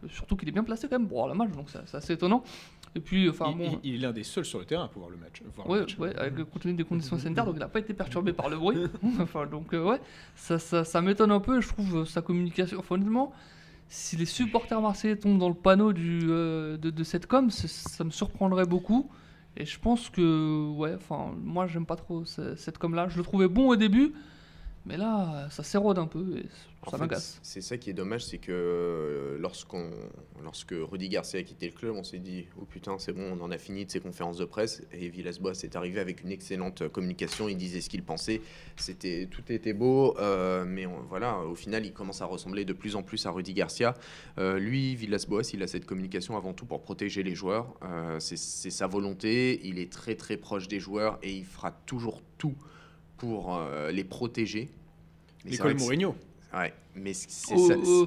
Speaker 5: Surtout qu'il est bien placé quand même pour voir le match, donc c'est assez étonnant. Et puis, enfin
Speaker 2: il,
Speaker 5: bon.
Speaker 2: il- il est l'un des seuls sur le terrain pour voir le match. voir le
Speaker 5: Ouais,
Speaker 2: match.
Speaker 5: ouais, avec le contenu des conditions sanitaires, donc il n'a pas été perturbé par le bruit. enfin, donc, euh, ouais, ça, ça, ça m'étonne un peu. Je trouve sa communication. Enfin, honnêtement, si les supporters marseillais tombent dans le panneau euh, de, cette com, ça me surprendrait beaucoup. Et je pense que, ouais, enfin, moi, j'aime pas trop ce- cette com-là. Je le trouvais bon au début, Mais là, ça s'érode un peu ça
Speaker 4: fait,
Speaker 5: m'agace.
Speaker 4: C'est ça qui est dommage, c'est que euh, lorsqu'on, lorsque Rudy Garcia a quitté le club, on s'est dit oh putain c'est bon, on en a fini de ses conférences de presse. Et Villas-Boas est arrivé avec une excellente euh, communication. Il disait ce qu'il pensait. C'était tout était beau, euh, mais on- voilà, au final, il commence à ressembler de plus en plus à Rudy Garcia. Euh, lui, Villas-Boas, il a cette communication avant tout pour protéger les joueurs. Euh, c'est, sa volonté. Il est très très proche des joueurs et il fera toujours tout pour euh, les protéger.
Speaker 2: L'école Mourinho.
Speaker 4: Ouais, mais c'est
Speaker 5: Oh,
Speaker 4: ça.
Speaker 5: oh,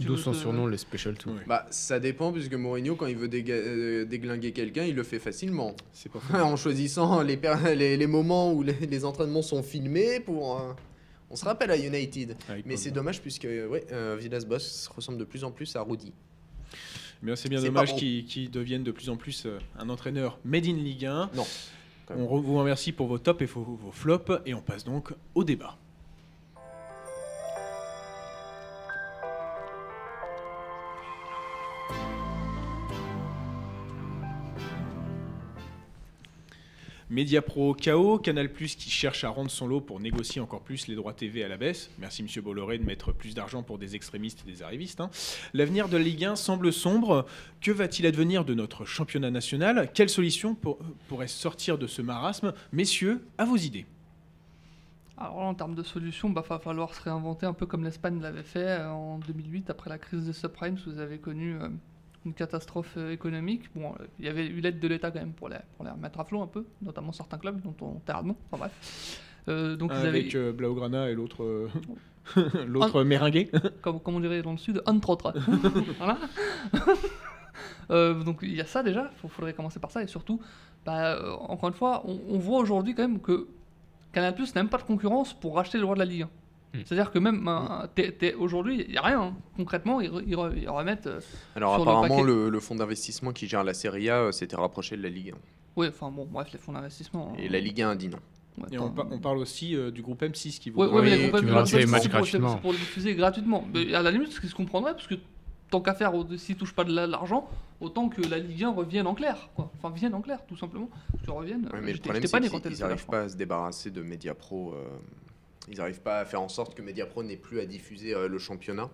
Speaker 3: D'où son
Speaker 5: te-
Speaker 3: surnom, le Special Two.
Speaker 2: Ouais.
Speaker 4: Bah, ça dépend, puisque Mourinho, quand il veut déga- euh, déglinguer quelqu'un, il le fait facilement.
Speaker 2: C'est pas faux.
Speaker 4: en choisissant les, per- les, les moments où les, les entraînements sont filmés pour. euh, on se rappelle à United.
Speaker 2: Avec
Speaker 4: Mais c'est dommage, puisque ouais, euh, Villas-Boas ressemble de plus en plus à Rudy.
Speaker 2: Bien, c'est bien dommage
Speaker 4: bon.
Speaker 2: qu'il devienne de plus en plus un entraîneur made in Ligue 1.
Speaker 4: Non.
Speaker 2: On vous remercie pour vos tops et vos, vos flops et on passe donc au débat. Mediapro KO, Canal Plus qui cherche à rendre son lot pour négocier encore plus les droits TV à la baisse. Merci Monsieur Bolloré de mettre plus d'argent pour des extrémistes et des arrivistes. hein. L'avenir de la Ligue 1 semble sombre. Que va-t-il advenir de notre championnat national? Quelle solution pour- pourrait sortir de ce marasme? Messieurs, à vos idées.
Speaker 5: Alors en termes de solutions, bah, va falloir se réinventer un peu comme l'Espagne l'avait fait euh, en 2008 après la crise des subprimes. Vous avez connu euh, une catastrophe euh, économique. Bon, euh, il y avait eu l'aide de l'État quand même pour les, pour les remettre à flot un peu, notamment certains clubs dont on taira le nom. Enfin bref. Euh, donc ils avaient,
Speaker 2: Avec euh, Blaugrana et l'autre l'autre Méringuet.
Speaker 5: comme, comme on dirait dans le sud, entre autres. voilà. Euh, donc il y a ça déjà, il faudrait commencer par ça et surtout, bah, euh, encore une fois, on, on voit aujourd'hui quand même que Canal Plus n'aime pas de concurrence pour racheter le droit de la Ligue 1.
Speaker 3: Hmm.
Speaker 5: C'est-à-dire que même t'es- aujourd'hui, il n'y a rien. hein. Concrètement, ils, ils re- ils remettent. euh,
Speaker 4: Alors,
Speaker 5: Sur le
Speaker 4: apparemment,
Speaker 5: paquet.
Speaker 4: le, le fonds d'investissement qui gère la Serie A euh, s'était rapproché de la Ligue 1.
Speaker 5: Ouais, enfin bon, bref, les fonds d'investissement.
Speaker 4: Et
Speaker 5: hein.
Speaker 4: la Ligue 1 a dit non.
Speaker 5: Ouais,
Speaker 2: Et on,
Speaker 5: enfin,
Speaker 2: par- on parle aussi euh, du groupe M6 qui
Speaker 5: Ouais,
Speaker 2: voudrait-
Speaker 5: ouais, mais
Speaker 4: Oui,
Speaker 5: les groupes
Speaker 3: tu
Speaker 5: de
Speaker 3: veux lancer
Speaker 5: la
Speaker 3: les matchs
Speaker 5: pour-
Speaker 3: gratuitement.
Speaker 5: c'est pour le diffuser gratuitement. Mais à la limite, ce qui se comprendrait, parce que tant qu'à faire, s'ils touchent pas de la- l'argent, autant que la Ligue 1 revienne en clair. Quoi. Enfin, vienne en clair, tout simplement. Que revienne.
Speaker 4: Ouais, mais le problème, c'est qu'ils n'arrivent pas à se débarrasser de Mediapro. euh, ils n'arrivent pas à faire en sorte que Mediapro n'ait plus à diffuser euh, le championnat.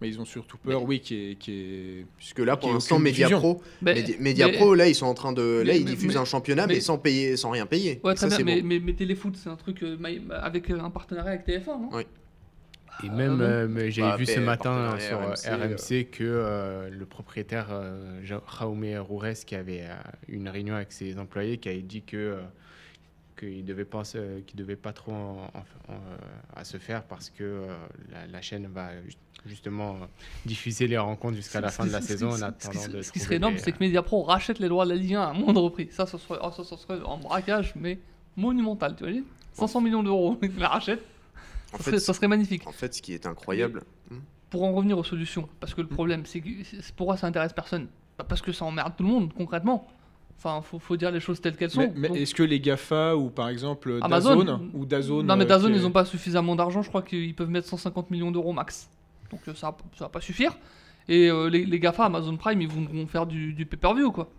Speaker 2: Mais ils ont surtout peur, oui, qui est, qui est...
Speaker 4: Puisque là, pour l'instant. Mediapro, Mediapro, là, ils sont en train de. Là,
Speaker 5: mais-
Speaker 4: ils
Speaker 5: mais-
Speaker 4: diffusent
Speaker 5: mais-
Speaker 4: un championnat, mais,
Speaker 5: mais-
Speaker 4: sans payer, sans rien payer.
Speaker 5: Ouais,
Speaker 4: ça,
Speaker 5: très
Speaker 4: c'est
Speaker 5: bien, mais,
Speaker 4: bon.
Speaker 5: mais, mais Téléfoot, c'est un truc euh, avec euh, un partenariat avec TF1, non
Speaker 4: Ouais.
Speaker 3: Et
Speaker 5: Ah,
Speaker 3: même,
Speaker 5: non.
Speaker 3: euh, j'avais
Speaker 4: Bah,
Speaker 3: vu ce matin sur
Speaker 4: RMC,
Speaker 3: RMC, que euh, le propriétaire euh, Ja- Jaume Roures, qui avait euh, une réunion avec ses employés, qui avait dit que euh, qu'il devait pas se- qu'il devait pas trop en- en- en, euh, à se faire parce que euh, la, la chaîne va ju- justement euh, diffuser les rencontres jusqu'à la
Speaker 5: Ce
Speaker 3: fin de la
Speaker 5: ce
Speaker 3: saison en
Speaker 5: ce qui-
Speaker 3: attendant
Speaker 5: ce qui-
Speaker 3: de
Speaker 5: Ce qui
Speaker 3: trouver
Speaker 5: serait énorme, c'est que Mediapro rachète les droits de la Ligue 1 à moindre prix. Ça, ça serait, oh, ça, ça serait un braquage, mais monumental, tu vois 500 millions d'euros, ils la rachètent.
Speaker 4: En
Speaker 5: Ça,
Speaker 4: fait,
Speaker 5: serait, ça serait magnifique.
Speaker 4: en fait, ce qui est incroyable. Hmm.
Speaker 5: Pour en revenir aux solutions, parce que le problème, c'est que pourquoi ça intéresse personne Parce que ça emmerde tout le monde, concrètement. Enfin, faut, faut dire les choses telles qu'elles sont.
Speaker 2: Mais, est-ce que les GAFA ou par exemple
Speaker 5: Amazon
Speaker 2: Dazone ou Dazone
Speaker 5: Non, mais
Speaker 2: euh,
Speaker 5: Dazone,
Speaker 2: est-
Speaker 5: ils n'ont pas suffisamment d'argent. Je crois qu'ils peuvent mettre 150 millions d'euros max. Donc euh, ça, ça va pas suffire. Et euh, les, les GAFA, Amazon Prime, ils voudront faire du, du pay-per-view, quoi.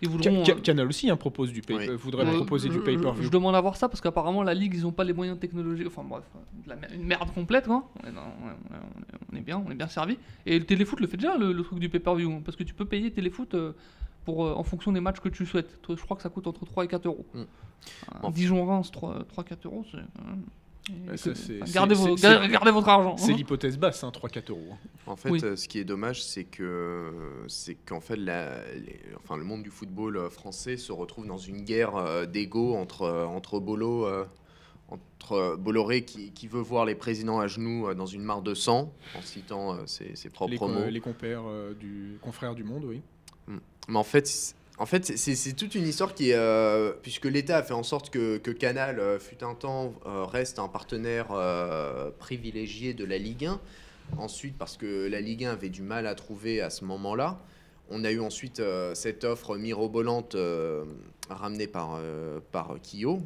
Speaker 5: Ils voudront.
Speaker 2: Ca-
Speaker 5: euh,
Speaker 2: Canal aussi hein, propose du pay-
Speaker 4: Oui.
Speaker 2: euh, voudrait
Speaker 5: euh,
Speaker 2: proposer
Speaker 5: je-
Speaker 2: du pay-per-view.
Speaker 5: Je, demande à voir ça parce qu'apparemment la ligue ils ont pas les moyens technologiques. Enfin bref, euh, de la mer- une merde complète quoi. On est, dans- on est- on est- on est bien, on est bien servi. Et le téléfoot le fait déjà le, le truc du pay-per-view parce que tu peux payer téléfoot euh, pour euh, en fonction des matchs que tu souhaites. Toi, Je crois que ça coûte entre 3 et 4 euros.
Speaker 4: Mm.
Speaker 5: Un
Speaker 4: Bon.
Speaker 5: Dijon Reims 3 4 euros c'est.
Speaker 2: ça,
Speaker 5: gardez, vos- votre argent.
Speaker 2: C'est
Speaker 5: hein.
Speaker 2: l'hypothèse basse, hein, 3-4 euros.
Speaker 4: En fait,
Speaker 5: Oui.
Speaker 4: euh, ce qui est dommage, c'est que c'est qu'en fait, la- les- enfin, le monde du football euh, français se retrouve dans une guerre euh, d'ego entre entre Bolo, euh, entre Bolloré qui, qui veut voir les présidents à genoux euh, dans une mare de sang, en citant euh, ses, ses propres
Speaker 2: Les,
Speaker 4: mots.
Speaker 2: les compères euh, du confrère du monde, oui.
Speaker 4: Mais en fait, c'est- en fait, c'est- toute une histoire qui est euh, puisque l'État a fait en sorte que, que Canal euh, fut un temps euh, reste un partenaire euh, privilégié de la Ligue 1. Ensuite, parce que la Ligue 1 avait du mal à trouver à ce moment-là, on a eu ensuite euh, cette offre mirobolante euh, ramenée par euh, par Kyo.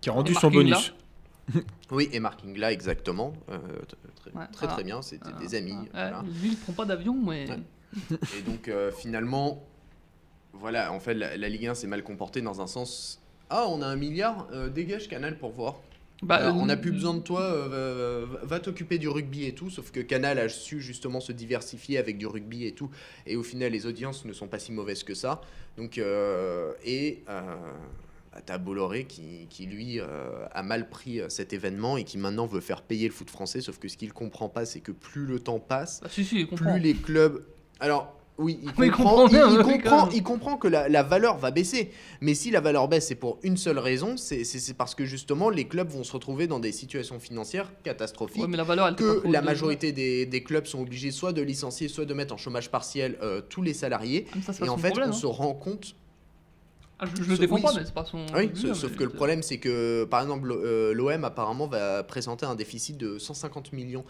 Speaker 2: Qui a rendu son bonus.
Speaker 4: Oui, et Mark Ingla exactement, Euh, très,
Speaker 5: Ouais,
Speaker 4: très,
Speaker 5: ah.
Speaker 4: très bien. C'était
Speaker 5: Ah,
Speaker 4: des amis.
Speaker 5: ah,
Speaker 4: voilà.
Speaker 5: Lui il prend pas d'avion mais.
Speaker 4: Ouais. Et donc euh, finalement, voilà, en fait, la, la Ligue 1 s'est mal comportée dans un sens. Ah, on a un milliard, euh, dégage Canal pour voir.
Speaker 5: Bah,
Speaker 4: Alors, on n'a
Speaker 5: euh,
Speaker 4: plus besoin de toi, euh, va, t'occuper du rugby et tout, sauf que Canal a su justement se diversifier avec du rugby et tout, et au final les audiences ne sont pas si mauvaises que ça. Donc, et t'as Bolloré qui, qui lui euh, a mal pris cet événement et qui maintenant veut faire payer le foot français, sauf que ce qu'il comprend pas, c'est que plus le temps passe,
Speaker 5: si, si, il comprend.
Speaker 4: plus les clubs. Alors, oui, il
Speaker 5: Oui, il
Speaker 4: comprend,
Speaker 5: comprend bien,
Speaker 4: il, il comprend,
Speaker 5: même.
Speaker 4: il comprend que la, la valeur va baisser. Mais si la valeur baisse, c'est pour une seule raison c'est parce que justement, les clubs vont se retrouver dans des situations financières catastrophiques.
Speaker 5: Ouais, mais la valeur, elle
Speaker 4: que la majorité des, des clubs sont obligés soit de licencier, soit de mettre en chômage partiel euh, tous les salariés.
Speaker 5: Ah, ça,
Speaker 4: Et en fait,
Speaker 5: problème,
Speaker 4: on
Speaker 5: hein.
Speaker 4: se rend compte.
Speaker 5: Ah, je, je le défends
Speaker 4: oui,
Speaker 5: pas, mais c'est pas son.
Speaker 4: Oui, sauf, que le problème, c'est que par exemple, l'OM apparemment va présenter un déficit de 150 millions.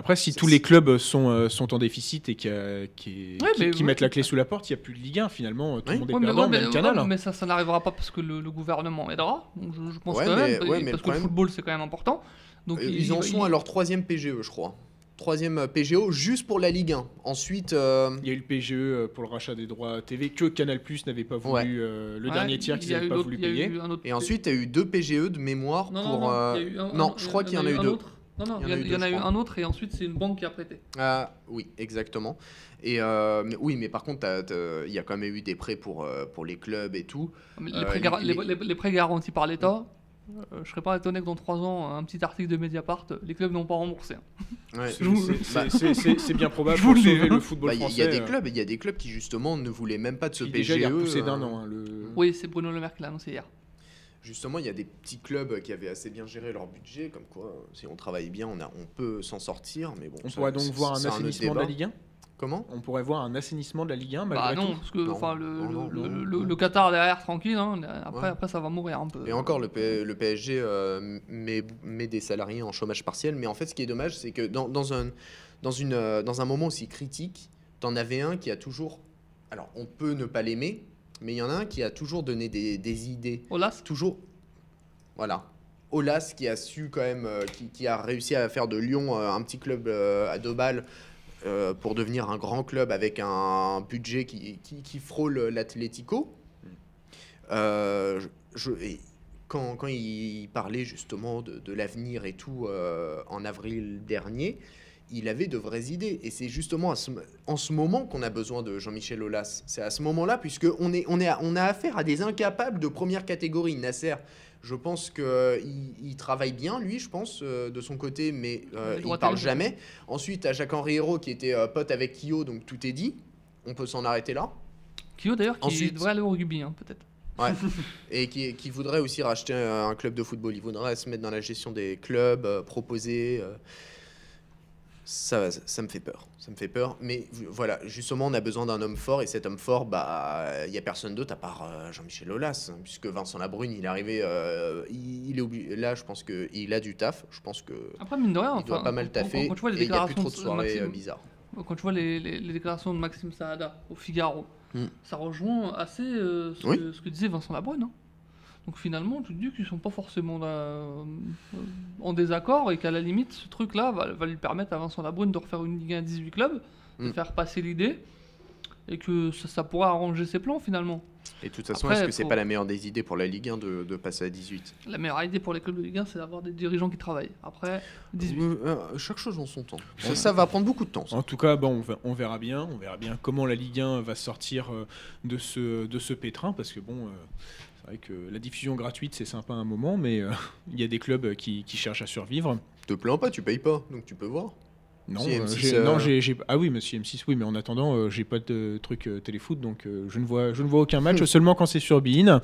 Speaker 2: Après, si tous les clubs sont, euh, sont en déficit et qui,
Speaker 5: Ouais,
Speaker 2: qui-
Speaker 5: mais
Speaker 2: qui
Speaker 5: ouais.
Speaker 2: mettent la clé sous la porte, il n'y a plus de Ligue 1 finalement. Tout
Speaker 4: Oui.
Speaker 2: le monde est
Speaker 5: Ouais, mais,
Speaker 2: perdant,
Speaker 5: ouais, mais-
Speaker 2: même Canal.
Speaker 5: ouais,
Speaker 2: hein.
Speaker 5: mais ça, ça n'arrivera pas parce que le, le gouvernement aidera. Donc je, je pense
Speaker 4: Ouais,
Speaker 5: quand
Speaker 4: mais-
Speaker 5: même,
Speaker 4: ouais,
Speaker 5: et
Speaker 4: mais
Speaker 5: parce que
Speaker 4: problème-
Speaker 5: le football c'est quand même important. Donc
Speaker 4: Euh,
Speaker 5: il-
Speaker 4: Ils en sont à leur troisième PGE, je crois. Troisième euh, PGO juste pour la Ligue 1. Ensuite, euh,
Speaker 2: Il y a eu le PGE pour le rachat des droits TV que Canal Plus n'avait pas voulu,
Speaker 4: Ouais.
Speaker 2: euh, le
Speaker 5: Ouais,
Speaker 2: dernier tiers
Speaker 5: il
Speaker 2: qu'ils n'avaient pas voulu payer.
Speaker 4: et ensuite, il y a eu deux PGE de mémoire
Speaker 5: Non,
Speaker 4: pour.
Speaker 5: non, non,
Speaker 4: euh,
Speaker 5: il y a eu un-
Speaker 4: non,
Speaker 5: un-
Speaker 4: je crois qu'il y en a eu
Speaker 5: un
Speaker 4: deux.
Speaker 5: autre. Non, non, il y, en a- il y en a eu
Speaker 4: je
Speaker 5: un autre et ensuite c'est une banque qui a prêté.
Speaker 4: Ah, oui, exactement. Et euh, mais- oui, mais par contre, il y a quand même eu des prêts pour, euh, pour les clubs et tout.
Speaker 5: Mais
Speaker 4: Euh,
Speaker 5: les, prêts gar-
Speaker 4: les-
Speaker 5: les- les- les prêts garantis par l'État, euh, je serais pas étonné que dans 3 ans, un petit article de Mediapart, les clubs n'ont pas remboursé. hein.
Speaker 4: Ouais.
Speaker 2: C'est-
Speaker 4: Bah,
Speaker 2: c'est- bien probable
Speaker 5: Je
Speaker 2: pour sauver
Speaker 5: hein.
Speaker 2: le football
Speaker 4: Bah, Il y, a-
Speaker 2: français.
Speaker 4: il y a des
Speaker 2: euh,
Speaker 4: clubs, il y a des clubs qui justement ne voulaient même pas de ce PGE.
Speaker 2: déjà il repoussé
Speaker 4: euh,
Speaker 2: d'un an. hein, le-
Speaker 5: Oui, c'est Bruno Le Maire qui l'a annoncé hier.
Speaker 4: Justement, il y a des petits clubs qui avaient assez bien géré leur budget, comme quoi, si on travaille bien, on, a, on peut s'en sortir. Mais bon,
Speaker 2: On
Speaker 4: ça,
Speaker 2: pourrait donc voir un assainissement de la. Ligue 1
Speaker 4: Comment?
Speaker 2: On pourrait voir un assainissement de la Ligue 1
Speaker 5: Bah
Speaker 2: malgré
Speaker 5: non,
Speaker 2: tout?
Speaker 5: parce que
Speaker 4: Non,
Speaker 5: enfin, le,
Speaker 4: non,
Speaker 5: le-
Speaker 4: non,
Speaker 5: le-
Speaker 4: non,
Speaker 5: le-
Speaker 4: non.
Speaker 5: le Qatar derrière, tranquille, hein, après,
Speaker 4: Ouais.
Speaker 5: après ça va mourir un peu.
Speaker 4: Et encore, le, P- le PSG euh, met, met des salariés en chômage partiel. Mais en fait, ce qui est dommage, c'est que dans, dans un, dans, une, euh, dans un moment aussi critique, t'en avais un qui a toujours. Alors, on peut ne pas l'aimer, mais il y en a un qui a toujours donné des, des idées.
Speaker 5: Olas
Speaker 4: Toujours. Voilà. Olas qui a su quand même, euh, qui, qui a réussi à faire de Lyon euh, un petit club euh, à deux balles pour devenir un grand club avec un budget qui, qui, qui frôle l'Atlético. Je, je- et quand, quand il parlait justement de, de l'avenir et tout en avril dernier, il avait de vraies idées. Et c'est justement ce- en ce moment qu'on a besoin de Jean-Michel Aulas. C'est à ce moment-là, puisque on, est, on, est, on a affaire à des incapables de première catégorie. Nasser, je pense qu'il il travaille bien, lui, je pense, euh, de son côté, mais euh, il parle jamais. Ensuite, à Jacques-Henri Hérault, qui était euh, pote avec Kyo, donc tout est dit. On peut s'en arrêter là.
Speaker 5: Kyo d'ailleurs qui
Speaker 4: Ensuite-
Speaker 5: devrait aller au rugby, hein, peut-être.
Speaker 4: Ouais. et qui, qui voudrait aussi racheter un, un club de football. Il voudrait se mettre dans la gestion des clubs, euh, proposer. Ça, ça me fait peur. Ça me fait peur. Mais voilà, justement, on a besoin d'un homme fort. Et cet homme fort, bah, il n'y a personne d'autre à part euh, Jean-Michel Aulas. hein, puisque Vincent Labrune, il est arrivé. euh, il, il est obligé. Là, je pense qu'il a du taf. Je pense que.
Speaker 5: Après, mine de rien,
Speaker 4: Il doit
Speaker 5: enfin,
Speaker 4: pas mal taffer.
Speaker 5: Quand, tu vois les
Speaker 4: et il n'y a plus
Speaker 5: déclarations
Speaker 4: trop de soirées euh,
Speaker 5: Maxime-
Speaker 4: bizarres.
Speaker 5: quand tu vois les, les- les déclarations de Maxime Saada au Figaro,
Speaker 4: Hmm.
Speaker 5: ça rejoint assez euh, ce,
Speaker 4: Oui.
Speaker 5: que, ce que disait Vincent Labrune. hein. Donc finalement, tu te dis qu'ils sont pas forcément euh, en désaccord et qu'à la limite, ce truc-là va, va lui permettre à Vincent Labrune de refaire une Ligue 1 à 18 clubs, de
Speaker 4: Hmm.
Speaker 5: faire passer l'idée et que ça, ça pourrait arranger ses plans finalement.
Speaker 4: Et de toute façon,
Speaker 5: Après,
Speaker 4: est-ce que c'est
Speaker 5: faut-
Speaker 4: pas la meilleure des idées pour la Ligue 1 de, de passer à 18
Speaker 5: La meilleure idée pour les clubs de Ligue 1, c'est d'avoir des dirigeants qui travaillent. Après, 18.
Speaker 4: Euh, euh, Chaque chose en son temps. Ça, ça va prendre beaucoup de temps. ça.
Speaker 2: En tout cas, bon, on, va- on verra bien. On verra bien comment la Ligue 1 va sortir de ce, de ce pétrin. Parce que, bon, euh, vrai que la diffusion gratuite, c'est sympa à un moment, mais euh, il y a des clubs qui, qui cherchent à survivre.
Speaker 4: Te plains pas, tu payes pas, donc tu peux voir.
Speaker 2: Non,
Speaker 4: Si
Speaker 2: euh,
Speaker 4: M6,
Speaker 2: j'ai-
Speaker 4: euh,
Speaker 2: non, ah oui, monsieur M6, oui, mais en attendant, euh, j'ai pas de truc téléfoot, donc je, ne vois, je ne vois aucun match, seulement quand c'est sur Bein.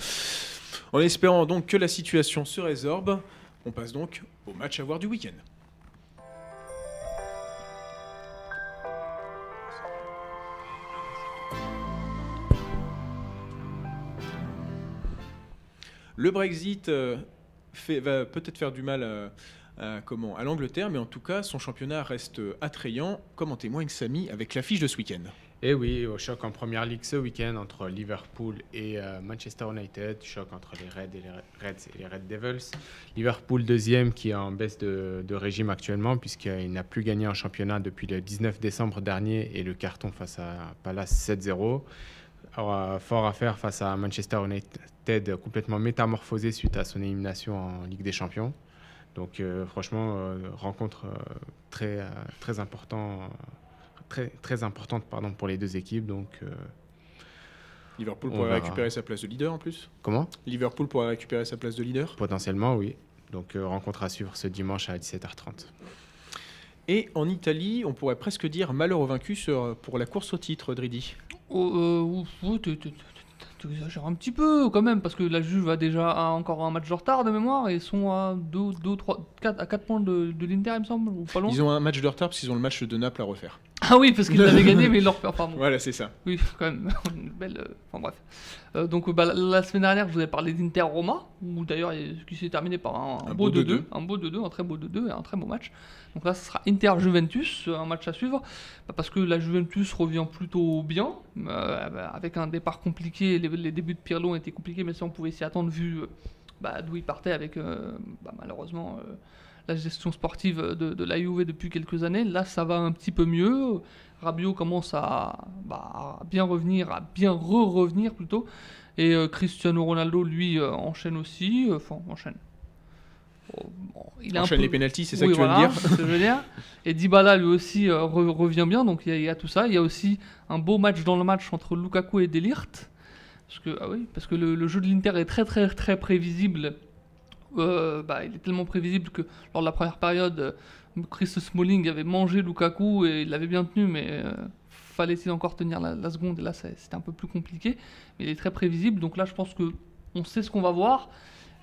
Speaker 2: En espérant donc que la situation se résorbe, on passe donc au match à voir du week-end. Le Brexit euh, va peut-être faire du mal à, à l'Angleterre, mais en tout cas, son championnat reste attrayant, comme en témoigne Samy avec l'affiche de ce week-end.
Speaker 3: Et oui, au choc en première ligue ce week-end entre Liverpool et euh, Manchester United, choc entre les Reds et les Reds et les Red Devils. Liverpool deuxième qui est en baisse de, de régime actuellement puisqu'il n'a plus gagné en championnat depuis le 19 décembre dernier et le carton face à Palace 7-0. Aura fort à faire face à Manchester United complètement métamorphosé suite à son élimination en Ligue des Champions. Donc euh, franchement, euh, rencontre euh, très, euh, très, important, très, très importante pardon, pour les deux équipes. Donc, euh,
Speaker 2: Liverpool pourrait
Speaker 3: verra.
Speaker 2: récupérer sa place de leader en plus?
Speaker 3: comment?
Speaker 2: Liverpool pourrait récupérer sa place de leader?
Speaker 3: Potentiellement, oui. Donc euh, rencontre à suivre ce dimanche à 17h30.
Speaker 2: Et en Italie, on pourrait presque dire malheur au vaincu pour la course au titre, Dridi.
Speaker 5: Oh, euh, oh, tu- tu- tu- tu exagères un petit peu quand même, parce que la Juve a déjà encore un match de retard de mémoire et sont à 2, 2 3, 4, à 4 points de, de l'Inter, il me semble, ou pas loin.
Speaker 2: Ils ont un match de retard parce qu'ils ont le match de Naples à refaire.
Speaker 5: Ah oui, parce qu'ils l'avaient gagné, mais ils l'ont repère, pardon.
Speaker 2: Voilà, c'est ça.
Speaker 5: Oui, quand même, une belle. euh, Enfin bref. Euh, donc, euh, bah, la, la semaine dernière, je vous ai parlé d'Inter Roma, où d'ailleurs, il- qui s'est terminé par un,
Speaker 2: Un
Speaker 5: beau
Speaker 2: beau
Speaker 5: 2-2,
Speaker 2: 2-2.
Speaker 5: un beau 2-2, un très beau 2-2 et un très beau match. Donc là, ce sera Inter Juventus, un match à suivre, bah, parce que la Juventus revient plutôt bien, euh, bah, avec un départ compliqué. Les, les débuts de Pirlo ont été compliqués, mais ça, on pouvait s'y attendre vu euh, bah, d'où il partait avec euh, bah, malheureusement euh, la gestion sportive de, de la Juve depuis quelques années. Là, ça va un petit peu mieux. Rabiot commence à, bah, à bien revenir, à bien re-revenir plutôt. Et euh, Cristiano Ronaldo, lui, euh, enchaîne aussi. Enfin, enchaîne. Oh, bon, il un
Speaker 2: Enchaîne
Speaker 5: peu-
Speaker 2: les pénalties, c'est ça
Speaker 5: Oui,
Speaker 2: que tu veux
Speaker 5: voilà,
Speaker 2: dire
Speaker 5: c'est ce que je veux dire. Et Dybala, lui aussi, euh, re- revient bien. Donc il y, a- il y a tout ça. Il y a aussi un beau match dans le match entre Lukaku et Delirte. Parce que, ah oui, parce que le, le jeu de l'Inter est très, très, très prévisible. Euh, bah, il est tellement prévisible que lors de la première période, euh, Chris Smalling avait mangé Lukaku et il l'avait bien tenu, mais euh, fallait-il encore tenir la, seconde Et là, c'était un peu plus compliqué. Mais il est très prévisible. Donc là, je pense que on sait ce qu'on va voir.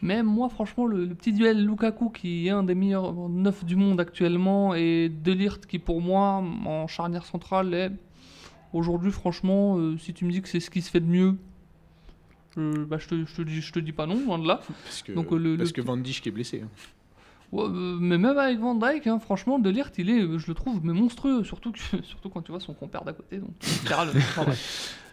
Speaker 5: Mais moi, franchement, le, petit duel Lukaku, qui est un des meilleurs neufs du monde actuellement, et Delirte, qui pour moi, en charnière centrale, est aujourd'hui, franchement, si tu me dis que c'est ce qui se fait de mieux, euh, bah, je, te, je, te dis, je te dis pas non, loin de là.
Speaker 2: Parce que,
Speaker 5: Donc, euh, le-
Speaker 2: parce
Speaker 5: le-
Speaker 2: que Van Dijk est blessé. hein.
Speaker 5: Ouais, euh, mais même avec Van Dyke, hein, franchement, Delirte, il est, euh, je le trouve, mais monstrueux, surtout, que, surtout quand tu vois son compère d'à côté. Donc.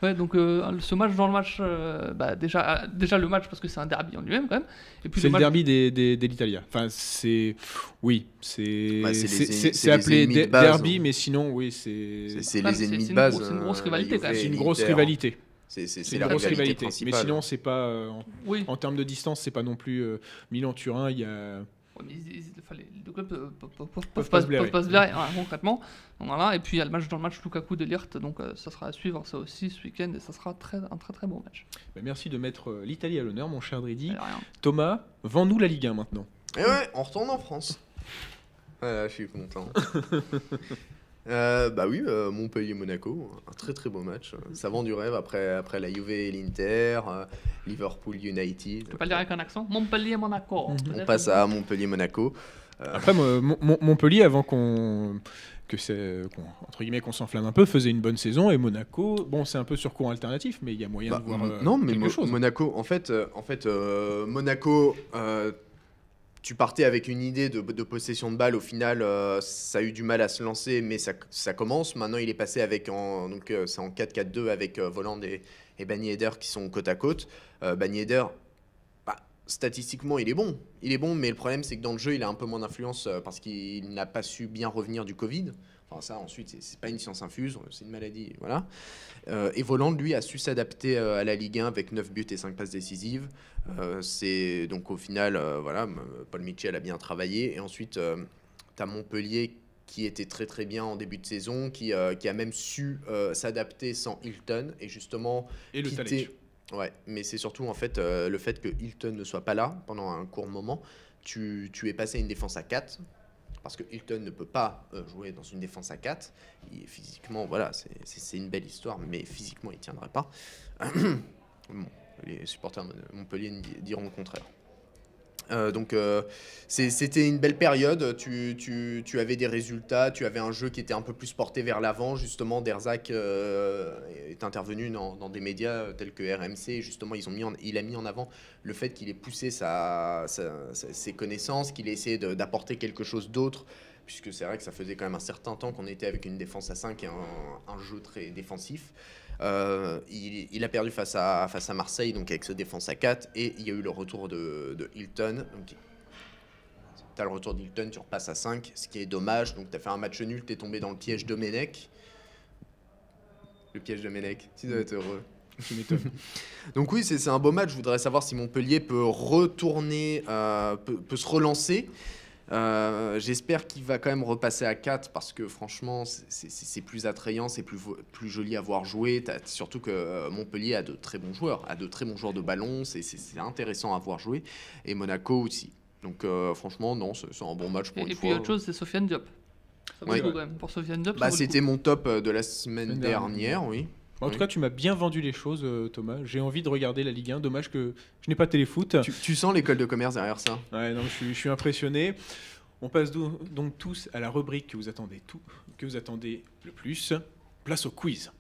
Speaker 5: Ouais, donc euh, ce match dans le match, euh, bah, déjà, euh, déjà le match parce que c'est un derby en lui-même quand même. Et puis
Speaker 2: C'est le
Speaker 5: match-
Speaker 2: derby des, des, des l'Italia. Enfin, c'est. Oui, c'est.
Speaker 4: Bah, c'est
Speaker 2: appelé de-
Speaker 4: de base,
Speaker 2: derby,
Speaker 4: hein.
Speaker 2: mais sinon, oui, c'est.
Speaker 4: C'est
Speaker 5: Ah,
Speaker 4: les ennemis de
Speaker 5: une
Speaker 4: base.
Speaker 5: c'est une grosse rivalité, quand même.
Speaker 2: C'est une grosse rivalité.
Speaker 4: C'est la
Speaker 2: grosse
Speaker 4: rivalité.
Speaker 2: Mais sinon, c'est pas. euh, en,
Speaker 5: Oui.
Speaker 2: en termes de distance, c'est pas non plus euh, Milan-Turin. Il y a.
Speaker 5: Les clubs peuvent,
Speaker 2: pas se blairer.
Speaker 5: peuvent pas se blairer, hein, concrètement. Voilà. Et puis il y a le match dans le match Lukaku Delirte, donc euh, ça sera à suivre ça aussi ce week-end et ça sera très, un très très beau match.
Speaker 2: bah, merci de mettre euh, l'Italie à l'honneur, mon cher Dridi. Thomas, vends-nous la Ligue 1 maintenant.
Speaker 4: Et ouais, on retourne en France. Voilà, je suis content. Euh, bah oui, euh, Montpellier-Monaco, un très très beau match. Ça vend du rêve après, après la Juve et l'Inter, euh, Liverpool-United.
Speaker 5: Tu peux pas le dire avec un accent Montpellier-Monaco.
Speaker 4: On passe à Montpellier-Monaco. Euh,
Speaker 2: Après, moi, Mon- Mon- Montpellier, avant qu'on que c'est qu'on- entre guillemets qu'on s'enflamme un peu, faisait une bonne saison et Monaco, bon, c'est un peu sur courant alternatif, mais il y a moyen
Speaker 4: Bah,
Speaker 2: de voir euh,
Speaker 4: non, mais
Speaker 2: quelque
Speaker 4: Mo-
Speaker 2: chose.
Speaker 4: Monaco, en fait, en fait euh, Monaco, euh, tu partais avec une idée de, possession de balle. Au final, euh, ça a eu du mal à se lancer, mais ça, commence. Maintenant, il est passé avec en, donc euh, c'est en 4-4-2 avec euh, Voland et, et qui sont côte à côte. Ben Yedder, bah, statistiquement, il est bon. Il est bon, mais le problème, c'est que dans le jeu, il a un peu moins d'influence parce qu'il n'a pas su bien revenir du Covid. Enfin, ça, ensuite, c'est- pas une science infuse, c'est une maladie, voilà. Euh, et Voland, lui, a su s'adapter euh, à la Ligue 1 avec 9 buts et 5 passes décisives. Euh, c'est donc au final, euh, voilà, Paul Mitchell a bien travaillé. Et ensuite, tu as Montpellier qui était très très bien en début de saison, qui, qui a même su s'adapter sans Hilton. Et justement,
Speaker 2: et le
Speaker 4: quitter-. Ouais, mais c'est surtout en fait le fait que Hilton ne soit pas là pendant un court moment. Tu, tu es passé à une défense à 4 parce que Hilton ne peut pas euh, jouer dans une défense à 4. Il, physiquement, voilà, c'est- une belle histoire, mais physiquement, il ne tiendrait pas. Les supporters de Montpellier di- diront le contraire. Euh, donc euh, c'était une belle période, tu, avais des résultats, tu avais un jeu qui était un peu plus porté vers l'avant, justement Derzac euh, est intervenu dans, des médias tels que RMC, justement ils ont mis il a mis en avant le fait qu'il ait poussé ses connaissances, qu'il ait essayé d'apporter quelque chose d'autre, puisque c'est vrai que ça faisait quand même un certain temps qu'on était avec une défense à 5 et un jeu très défensif. Euh, il, il a perdu face à, face à Marseille, donc avec ce défense à 4, et il y a eu le retour de, de Hilton. Donc, tu as le retour d'Hilton, tu repasses à 5, ce qui est dommage. Donc, tu as fait un match nul, tu es tombé dans le piège de Menech. Le piège de Menech, tu dois être heureux. Donc oui, c'est c'est un beau match. Je voudrais savoir si Montpellier peut retourner, euh, peut, peut se relancer. Euh, J'espère qu'il va quand même repasser à 4 parce que franchement, c'est- plus attrayant, c'est plus, plus joli à voir jouer. Surtout que euh, Montpellier a de très bons joueurs, a de très bons joueurs de ballon. C'est- intéressant à voir jouer. Et Monaco aussi. Donc euh, franchement, non, c'est un bon match pour
Speaker 5: Et,
Speaker 4: une
Speaker 5: et puis
Speaker 4: fois.
Speaker 5: autre chose, c'est Sofiane Diop. Ça vaut
Speaker 4: Ouais.
Speaker 5: le coup quand même. Pour Sofiane Diop,
Speaker 4: Bah. C'était mon top de la semaine
Speaker 2: Semaine dernière.
Speaker 4: dernière, oui.
Speaker 2: En
Speaker 4: Oui.
Speaker 2: tout cas, tu m'as bien vendu les choses, euh, Thomas. J'ai envie de regarder la Ligue 1. Dommage que je n'ai pas téléfoot.
Speaker 4: Tu, tu sens l'école de commerce derrière ça?
Speaker 2: Ouais, non, je suis, je suis impressionné. On passe do- donc tous à la rubrique que vous attendez tout, que vous attendez le plus. Place au quiz.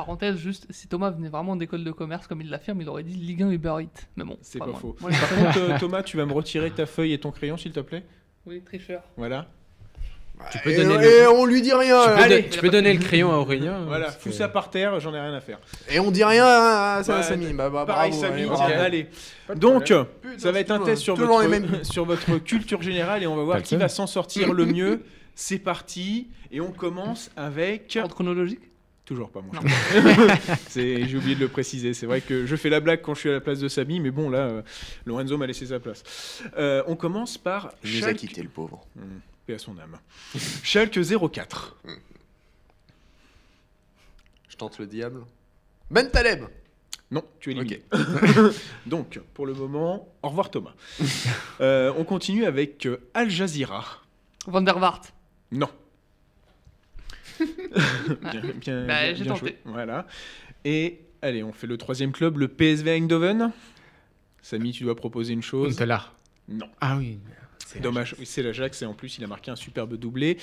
Speaker 5: Parenthèse, juste, si Thomas venait vraiment d'école de commerce, comme il l'affirme, il aurait dit Ligue 1 Uber Eats. Mais bon,
Speaker 2: C'est
Speaker 5: pas
Speaker 2: faux.
Speaker 5: Moi,
Speaker 2: Par contre, euh, Thomas, tu vas me retirer ta feuille et ton crayon, s'il te plaît?
Speaker 5: Oui, tricheur.
Speaker 2: Voilà.
Speaker 6: Tu peux
Speaker 4: et,
Speaker 6: donner
Speaker 4: et
Speaker 6: le-
Speaker 4: on lui dit rien
Speaker 6: Tu peux,
Speaker 4: Allez
Speaker 6: tu peux donner le crayon à Aurélien
Speaker 2: Voilà,
Speaker 6: parce
Speaker 2: fous
Speaker 6: que-
Speaker 2: ça par terre, j'en ai rien à faire.
Speaker 4: Et on dit rien à,
Speaker 2: Ouais,
Speaker 4: Samy. Bah, bah,
Speaker 2: Pareil,
Speaker 4: bravo,
Speaker 2: Samy,
Speaker 4: bravo.
Speaker 2: allez. Donc, ça va être un test sur votre,
Speaker 4: mêmes.
Speaker 2: sur votre culture générale et on va voir qui va s'en sortir le mieux. C'est parti. Et on commence avec.
Speaker 5: Ordre chronologique?
Speaker 2: Toujours pas mon J'ai oublié de le préciser. C'est vrai que je fais la blague quand je suis à la place de Samy, mais bon, là, euh, Lorenzo m'a laissé sa place. Euh, on commence par.
Speaker 4: Il nous a
Speaker 2: Schalke-
Speaker 4: quitté, le pauvre.
Speaker 2: Hmm, paix à son âme. Schalke 04.
Speaker 4: Je tente le diable. Ben Taleb
Speaker 2: Non, tu es éliminé. Donc, pour le moment, au revoir Thomas. Euh, on continue avec Al Jazeera.
Speaker 5: Van der Waart.
Speaker 2: Non. Bien, bien,
Speaker 5: Bah,
Speaker 2: bien-
Speaker 5: j'ai
Speaker 2: bien
Speaker 5: tenté.
Speaker 2: joué. Voilà. Et allez, on fait le troisième club, le PSV Eindhoven. Samy, tu dois proposer une chose.
Speaker 3: Huntelaar.
Speaker 2: Non.
Speaker 3: Ah oui. c'est
Speaker 2: Dommage, oui, c'est l'Ajax et en plus il a marqué un superbe doublé.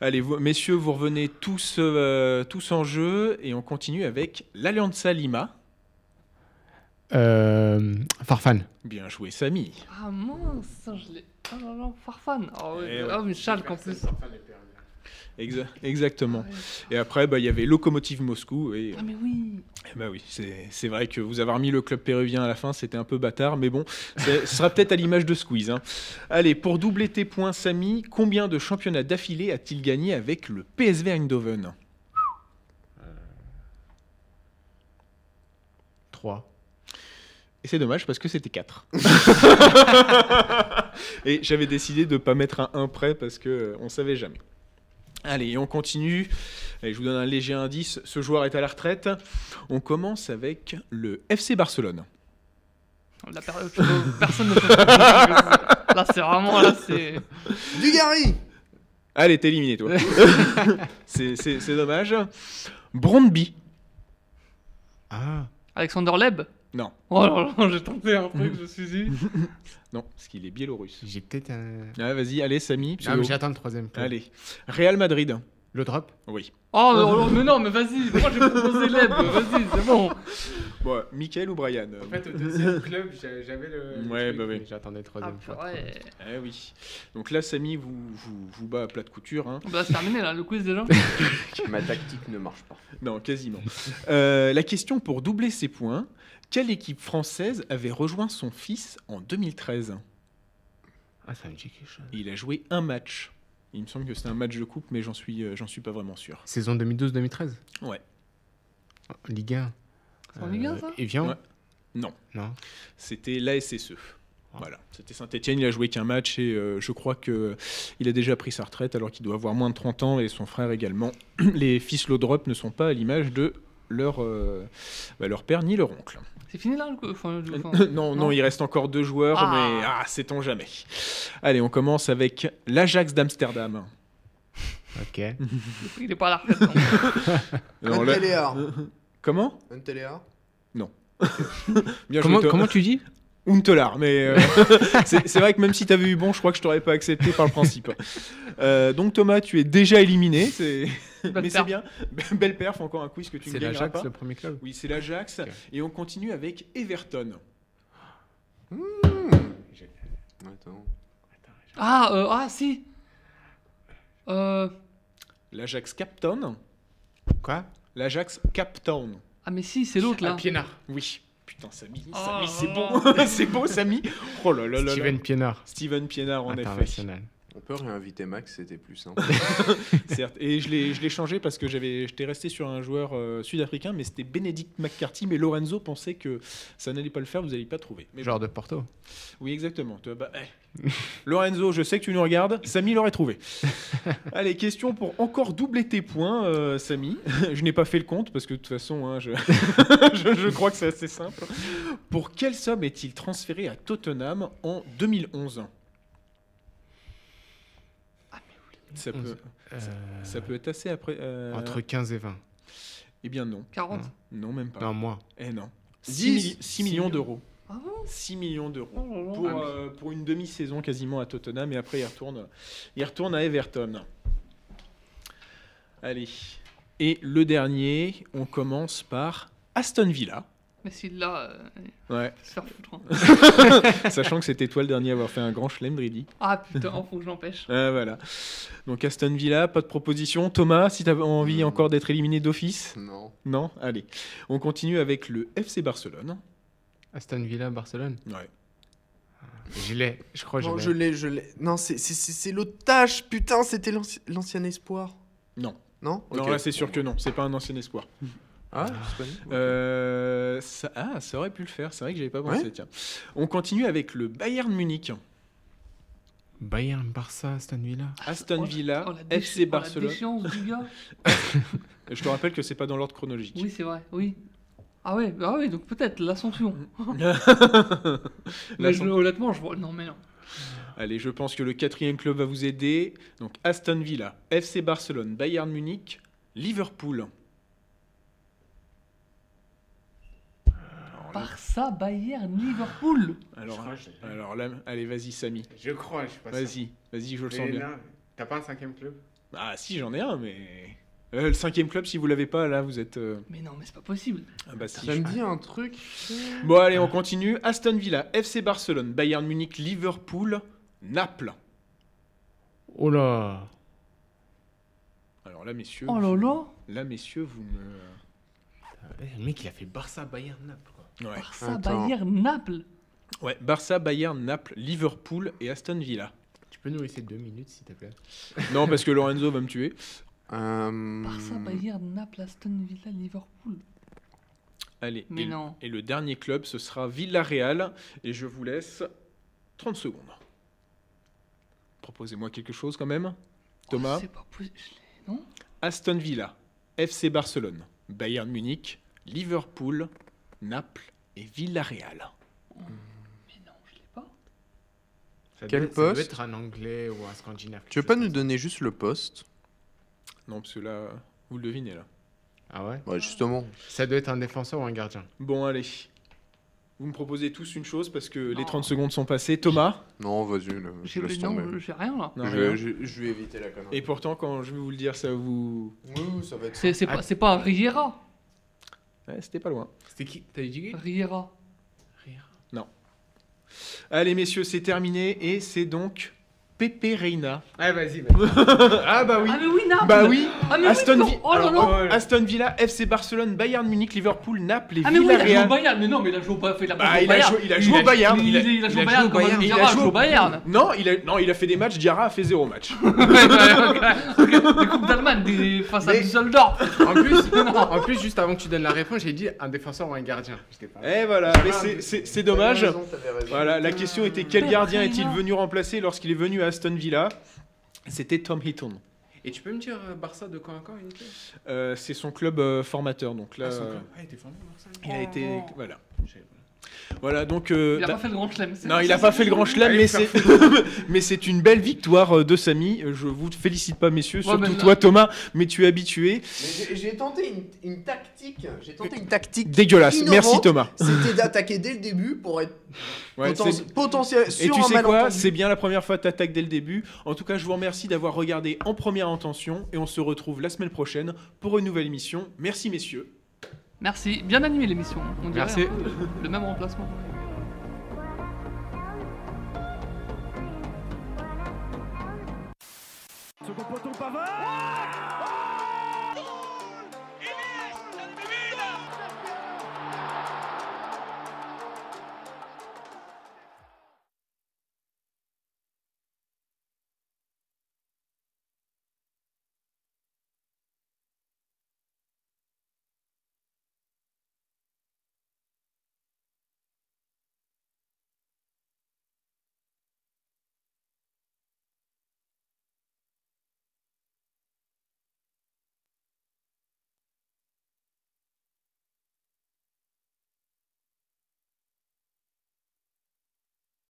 Speaker 2: Allez, vous- messieurs, vous revenez tous, euh, tous en jeu et on continue avec l'Alianza Lima.
Speaker 3: Euh, Farfan.
Speaker 2: Bien joué, Samy.
Speaker 5: Ah mince, je l'ai. Oh là là, Farfan. Oui, ah, mais Schalke en plus.
Speaker 2: Exa- exactement.
Speaker 5: Ah ouais.
Speaker 2: Et après, bah, il y avait Lokomotiv Moscou. Et,
Speaker 5: Ah mais oui.
Speaker 2: eh bah oui, c'est vrai que vous avoir mis le club péruvien à la fin, c'était un peu bâtard, mais bon, ce sera peut-être à l'image de Squeeze. hein. Allez, pour doubler tes points, Samy, combien de championnats d'affilée a-t-il gagné avec le PSV Eindhoven?
Speaker 3: 3.
Speaker 2: Et c'est dommage parce que c'était 4. et j'avais décidé de ne pas mettre un 1 près parce que euh, on savait jamais. Allez, on continue. Allez, je vous donne un léger indice. Ce joueur est à la retraite. On commence avec le FC Barcelone.
Speaker 5: La per- Personne ne peut. là, c'est vraiment là, c'est.
Speaker 4: Dugarry
Speaker 2: Allez, t'es éliminé, toi. c'est c'est- c'est dommage. Brondby.
Speaker 3: Ah.
Speaker 5: Alexander Leb.
Speaker 2: Non,
Speaker 5: Oh là là, j'ai tenté un truc, je me suis dit.
Speaker 2: non, parce qu'il est biélorusse.
Speaker 3: J'ai peut-être un.
Speaker 2: Ah, vas-y, allez, Samy.
Speaker 3: Ah, mais j'attends le troisième.
Speaker 2: Allez. Real Madrid.
Speaker 3: Le drop
Speaker 2: Oui.
Speaker 5: Oh, mais, oh, mais non, mais vas-y, moi j'ai proposé Leb, vas-y, c'est bon.
Speaker 2: Bon, Michael ou Brian
Speaker 3: En fait, au deuxième club, j'a- j'avais le.
Speaker 2: Ouais, bah oui.
Speaker 3: J'attendais le
Speaker 5: Ah,
Speaker 3: troisième. fois.
Speaker 5: ouais.
Speaker 2: Eh oui. Donc là, Samy vous, vous, vous bat à plat de couture. Hein.
Speaker 5: Bah, c'est terminé là, le quiz déjà.
Speaker 4: Ma tactique ne marche pas.
Speaker 2: Non, quasiment. Euh, la question pour doubler ses points. Quelle équipe française avait rejoint son fils en 2013
Speaker 3: Ah, ça me dit quelque chose.
Speaker 2: Il a joué un match. Il me semble que c'était un match de coupe, mais j'en suis, euh, j'en suis pas vraiment sûr.
Speaker 3: Saison 2012-2013
Speaker 2: Ouais.
Speaker 3: Ligue 1.
Speaker 5: C'est en Ligue 1, ça?
Speaker 3: Evian?
Speaker 2: Ouais. Non,
Speaker 3: Non.
Speaker 2: c'était l'ASSE. Voilà, c'était Saint-Etienne, il a joué qu'un match et euh, je crois que il a déjà pris sa retraite alors qu'il doit avoir moins de 30 ans et son frère également. Les fils Lodrop ne sont pas à l'image de leur, euh, bah, leur père ni leur oncle.
Speaker 5: C'est fini là le coup enfin,
Speaker 2: non, non,
Speaker 5: non.
Speaker 2: il reste encore deux joueurs,
Speaker 5: Ah.
Speaker 2: mais ah, sait-on jamais. Allez, on commence avec l'Ajax d'Amsterdam.
Speaker 3: Ok.
Speaker 5: Il est pas à la retraite. donc.
Speaker 2: Non, là-. Comment?
Speaker 4: Unteléa
Speaker 2: Bien
Speaker 3: comment,
Speaker 2: joué,
Speaker 3: comment tu dis?
Speaker 2: Untelar, mais euh, c'est c'est vrai que même si t'avais eu bon, je crois que je t'aurais pas accepté par le principe. Euh, donc Thomas, tu es déjà éliminé, c'est- mais c'est bien. Belle perf, encore un quiz que tu ne
Speaker 3: C'est
Speaker 2: gagneras
Speaker 3: l'Ajax,
Speaker 2: pas.
Speaker 3: le premier club
Speaker 2: Oui, c'est l'Ajax. Et on continue avec Everton.
Speaker 4: Attends.
Speaker 5: Ah, euh, ah, si. Euh,
Speaker 2: L'Ajax Captown.
Speaker 3: Quoi?
Speaker 2: L'Ajax Captown.
Speaker 5: ah, mais si, c'est l'autre là.
Speaker 3: Ah, Pienard.
Speaker 2: Oui. Putain, Samy,
Speaker 5: Oh
Speaker 2: Samy, c'est beau. c'est beau, Samy. Oh là là là.
Speaker 3: Steven Pienard.
Speaker 2: Steven Pienard, en effet.
Speaker 4: On peut réinviter Max, c'était plus simple.
Speaker 2: Certes. Et je l'ai je l'ai changé parce que j'avais j'étais resté sur un joueur euh, sud-africain, mais c'était Benedict McCarthy. Mais Lorenzo pensait que ça n'allait pas le faire, vous n'allez pas trouver. Mais
Speaker 6: Genre de Porto.
Speaker 2: Oui, exactement. Bah, eh. Lorenzo, je sais que tu nous regardes. Samy l'aurait trouvé. Allez, question pour encore doubler tes points, euh, Samy. je n'ai pas fait le compte parce que de toute façon, hein, je... je, je crois que c'est assez simple. Pour quelle somme est-il transféré à Tottenham en 2011 ça peut,
Speaker 6: Euh,
Speaker 2: ça peut être assez après. euh,
Speaker 6: Entre 15 et 20.
Speaker 2: Eh bien non.
Speaker 5: 40
Speaker 2: Non, même pas.
Speaker 6: Non, moi.
Speaker 2: Eh non. 6,
Speaker 3: Dix.
Speaker 2: 6 millions d'euros.
Speaker 5: Ah bon?
Speaker 2: 6 millions d'euros.
Speaker 5: Oh
Speaker 2: pour,
Speaker 6: Ah
Speaker 2: euh, pour une demi-saison quasiment à Tottenham et après il retourne, il retourne à Everton. Allez. Et le dernier, on commence par Aston Villa.
Speaker 5: Mais l'a, euh,
Speaker 2: Ouais.
Speaker 5: va se faire foutre. hein.
Speaker 2: Sachant que c'était toi le dernier à avoir fait un grand chelem, Brady.
Speaker 5: Ah putain, faut que j'empêche.
Speaker 2: Ah, voilà. Donc Aston Villa, pas de proposition. Thomas, si tu as envie
Speaker 4: Hmm.
Speaker 2: encore d'être éliminé d'office?
Speaker 4: Non.
Speaker 2: Non? Allez. On continue avec le FC Barcelone.
Speaker 6: Aston Villa, Barcelone.
Speaker 2: Ouais.
Speaker 6: Je l'ai. Je crois que
Speaker 4: Non,
Speaker 6: je
Speaker 4: je
Speaker 6: l'ai.
Speaker 4: je l'ai. Non, c'est- c'est c'est- tâche. Putain, c'était l'anci- l'ancien espoir.
Speaker 2: Non.
Speaker 4: Non?
Speaker 2: Non,
Speaker 4: Ok.
Speaker 2: là c'est sûr que non. C'est pas un ancien espoir.
Speaker 4: Ah, nous
Speaker 2: Euh, ça, ah, ça aurait pu le faire. C'est vrai que j'avais pas pensé.
Speaker 4: Ouais.
Speaker 2: Tiens. On continue avec le Bayern Munich,
Speaker 6: Bayern, Barça, Aston Villa.
Speaker 2: Aston
Speaker 5: Oh,
Speaker 2: Villa,
Speaker 5: oh,
Speaker 2: FC
Speaker 5: oh,
Speaker 2: Barcelone.
Speaker 5: déchéance du gars.
Speaker 2: Je te rappelle que c'est pas dans l'ordre chronologique.
Speaker 5: Oui, c'est vrai, oui. Ah ouais, ah ouais, donc peut-être l'Ascension. Mais je- honnêtement, je vois. Non, mais non.
Speaker 2: Allez, je pense que le quatrième club va vous aider. Donc Aston Villa, FC Barcelone, Bayern Munich, Liverpool. Alors là,
Speaker 5: Barça, Bayern, Liverpool.
Speaker 2: alors,
Speaker 6: je
Speaker 2: alors là, allez, vas-y, Samy.
Speaker 6: Je crois, je suis pas sûr.
Speaker 2: Vas-y, vas-y, je le sens bien.
Speaker 6: T'as pas un cinquième club?
Speaker 2: Ah, si, j'en ai un, mais. Euh, le cinquième club, si vous l'avez pas, là, vous êtes. euh,
Speaker 5: Mais non, mais c'est pas possible.
Speaker 2: Ah bah si.
Speaker 4: Ça me dit un truc.
Speaker 2: Bon, allez, on continue. Aston Villa, FC Barcelone, Bayern Munich, Liverpool, Naples.
Speaker 6: Oh là
Speaker 2: Alors là, messieurs.
Speaker 5: Oh là là.
Speaker 2: Là, messieurs, vous me.
Speaker 6: Eh, Le mec, il a fait Barça, Bayern, Naples.
Speaker 2: Ouais.
Speaker 5: Barça,
Speaker 4: Attends.
Speaker 5: Bayern, Naples.
Speaker 2: Ouais, Barça, Bayern, Naples, Liverpool et Aston Villa.
Speaker 6: Tu peux nous laisser deux minutes, s'il te plaît?
Speaker 2: Non, parce que Lorenzo va me tuer.
Speaker 4: Euh,
Speaker 5: Barça, Bayern, Naples, Aston Villa, Liverpool.
Speaker 2: Allez,
Speaker 5: Mais
Speaker 2: et,
Speaker 5: non.
Speaker 2: et le dernier club, ce sera Villarreal. Et je vous laisse 30 secondes. Proposez-moi quelque chose quand même. Thomas,
Speaker 5: Oh, pas possible. Non?
Speaker 2: Aston Villa, FC Barcelone, Bayern Munich, Liverpool, Naples et Villarreal.
Speaker 5: Mais non, je l'ai pas.
Speaker 6: Ça
Speaker 4: Quel
Speaker 6: doit- Ça doit être un anglais ou un scandinave.
Speaker 4: Tu veux pas nous donner juste le poste?
Speaker 2: Non, parce que là, vous le devinez là.
Speaker 6: Ah ouais?
Speaker 4: Ouais, justement.
Speaker 6: Ça doit être un défenseur ou un gardien.
Speaker 2: Bon, allez. Vous me proposez tous une chose parce que les
Speaker 5: Non.
Speaker 2: 30 secondes sont passées. Thomas?
Speaker 4: Non, vas-y, le- je
Speaker 5: J'ai
Speaker 4: laisse
Speaker 5: non,
Speaker 4: tomber.
Speaker 5: j'ai rien là.
Speaker 2: Non,
Speaker 4: je,
Speaker 2: rien.
Speaker 4: je- je vais éviter la connerie.
Speaker 2: Et pourtant, quand je vais vous le dire, ça vous.
Speaker 4: Oui, ça va être
Speaker 5: C'est c'est pas, c'est pas un Riera.
Speaker 2: Ouais, C'était pas loin.
Speaker 6: C'était qui? T'as dit qui
Speaker 5: Riera.
Speaker 2: Allez, messieurs, c'est terminé et c'est donc Pepe Reina.
Speaker 6: Ah, vas-y,
Speaker 2: ah, bah oui.
Speaker 5: Ah mais oui, Naples
Speaker 2: Bah oui.
Speaker 5: Ah mais
Speaker 2: Aston,
Speaker 5: oui. Oh là
Speaker 2: Alors,
Speaker 5: là
Speaker 2: oh, Aston Villa, FC Barcelone, Bayern Munich, Liverpool, Naples et
Speaker 5: Ah mais oui, il a joué au. Bayern. Mais non, mais il a joué au Bayern. Il a, pas
Speaker 2: Bah,
Speaker 5: joué au
Speaker 2: il a
Speaker 5: Bayern.
Speaker 2: joué- il a joué au Bayern.
Speaker 5: Il,
Speaker 2: Il a-
Speaker 5: il a joué au
Speaker 6: il a
Speaker 5: Bayern
Speaker 6: joué au
Speaker 5: comme
Speaker 6: Bayern.
Speaker 5: Riera
Speaker 2: Il a
Speaker 5: joué au Bayern.
Speaker 2: Non, il a, non, il a fait des matchs. Diarra a fait zéro match.
Speaker 5: Des Coupes d'Allemagne, face à Düsseldorf.
Speaker 6: En plus, en plus, juste avant que tu donnes la réponse, j'ai dit un défenseur ou un gardien.
Speaker 2: Eh voilà, mais c'est- dommage. Voilà, la question était quel gardien est-il venu remplacer lorsqu'il est venu à Aston Villa C'était Tom Heaton.
Speaker 6: Et tu peux me dire euh, Barça de quand à quand il était?
Speaker 2: Euh, c'est son club euh, formateur, donc là,
Speaker 6: Ah, son
Speaker 2: euh,
Speaker 6: club. Ah, il était formé Barça
Speaker 2: il a été,
Speaker 5: Oh.
Speaker 2: voilà. Voilà. Donc, euh,
Speaker 5: Il a
Speaker 2: bah-
Speaker 5: pas fait le grand chelem.
Speaker 2: non, il
Speaker 5: c'est-
Speaker 2: a pas fait le grand chelem, mais c'est, mais c'est une belle victoire euh, de Samy. Je vous félicite pas, messieurs,
Speaker 5: Ouais,
Speaker 2: surtout toi, Thomas, mais tu es habitué.
Speaker 4: J'ai- tenté une, une tactique. J'ai tenté une tactique.
Speaker 2: Dégueulasse.
Speaker 4: innovante.
Speaker 2: Merci Thomas.
Speaker 4: C'était d'attaquer dès le début pour être
Speaker 2: Ouais,
Speaker 4: poten- potentiel
Speaker 2: Et
Speaker 4: sur
Speaker 2: tu
Speaker 4: un
Speaker 2: sais quoi? C'est bien la première fois que tu attaques dès le début. En tout cas, je vous remercie d'avoir regardé en première intention et on se retrouve la semaine prochaine pour une nouvelle émission. Merci messieurs.
Speaker 5: Merci, bien animé l'émission. On dirait
Speaker 6: Merci.
Speaker 5: un peu le même remplacement.
Speaker 1: Second poteau Pavard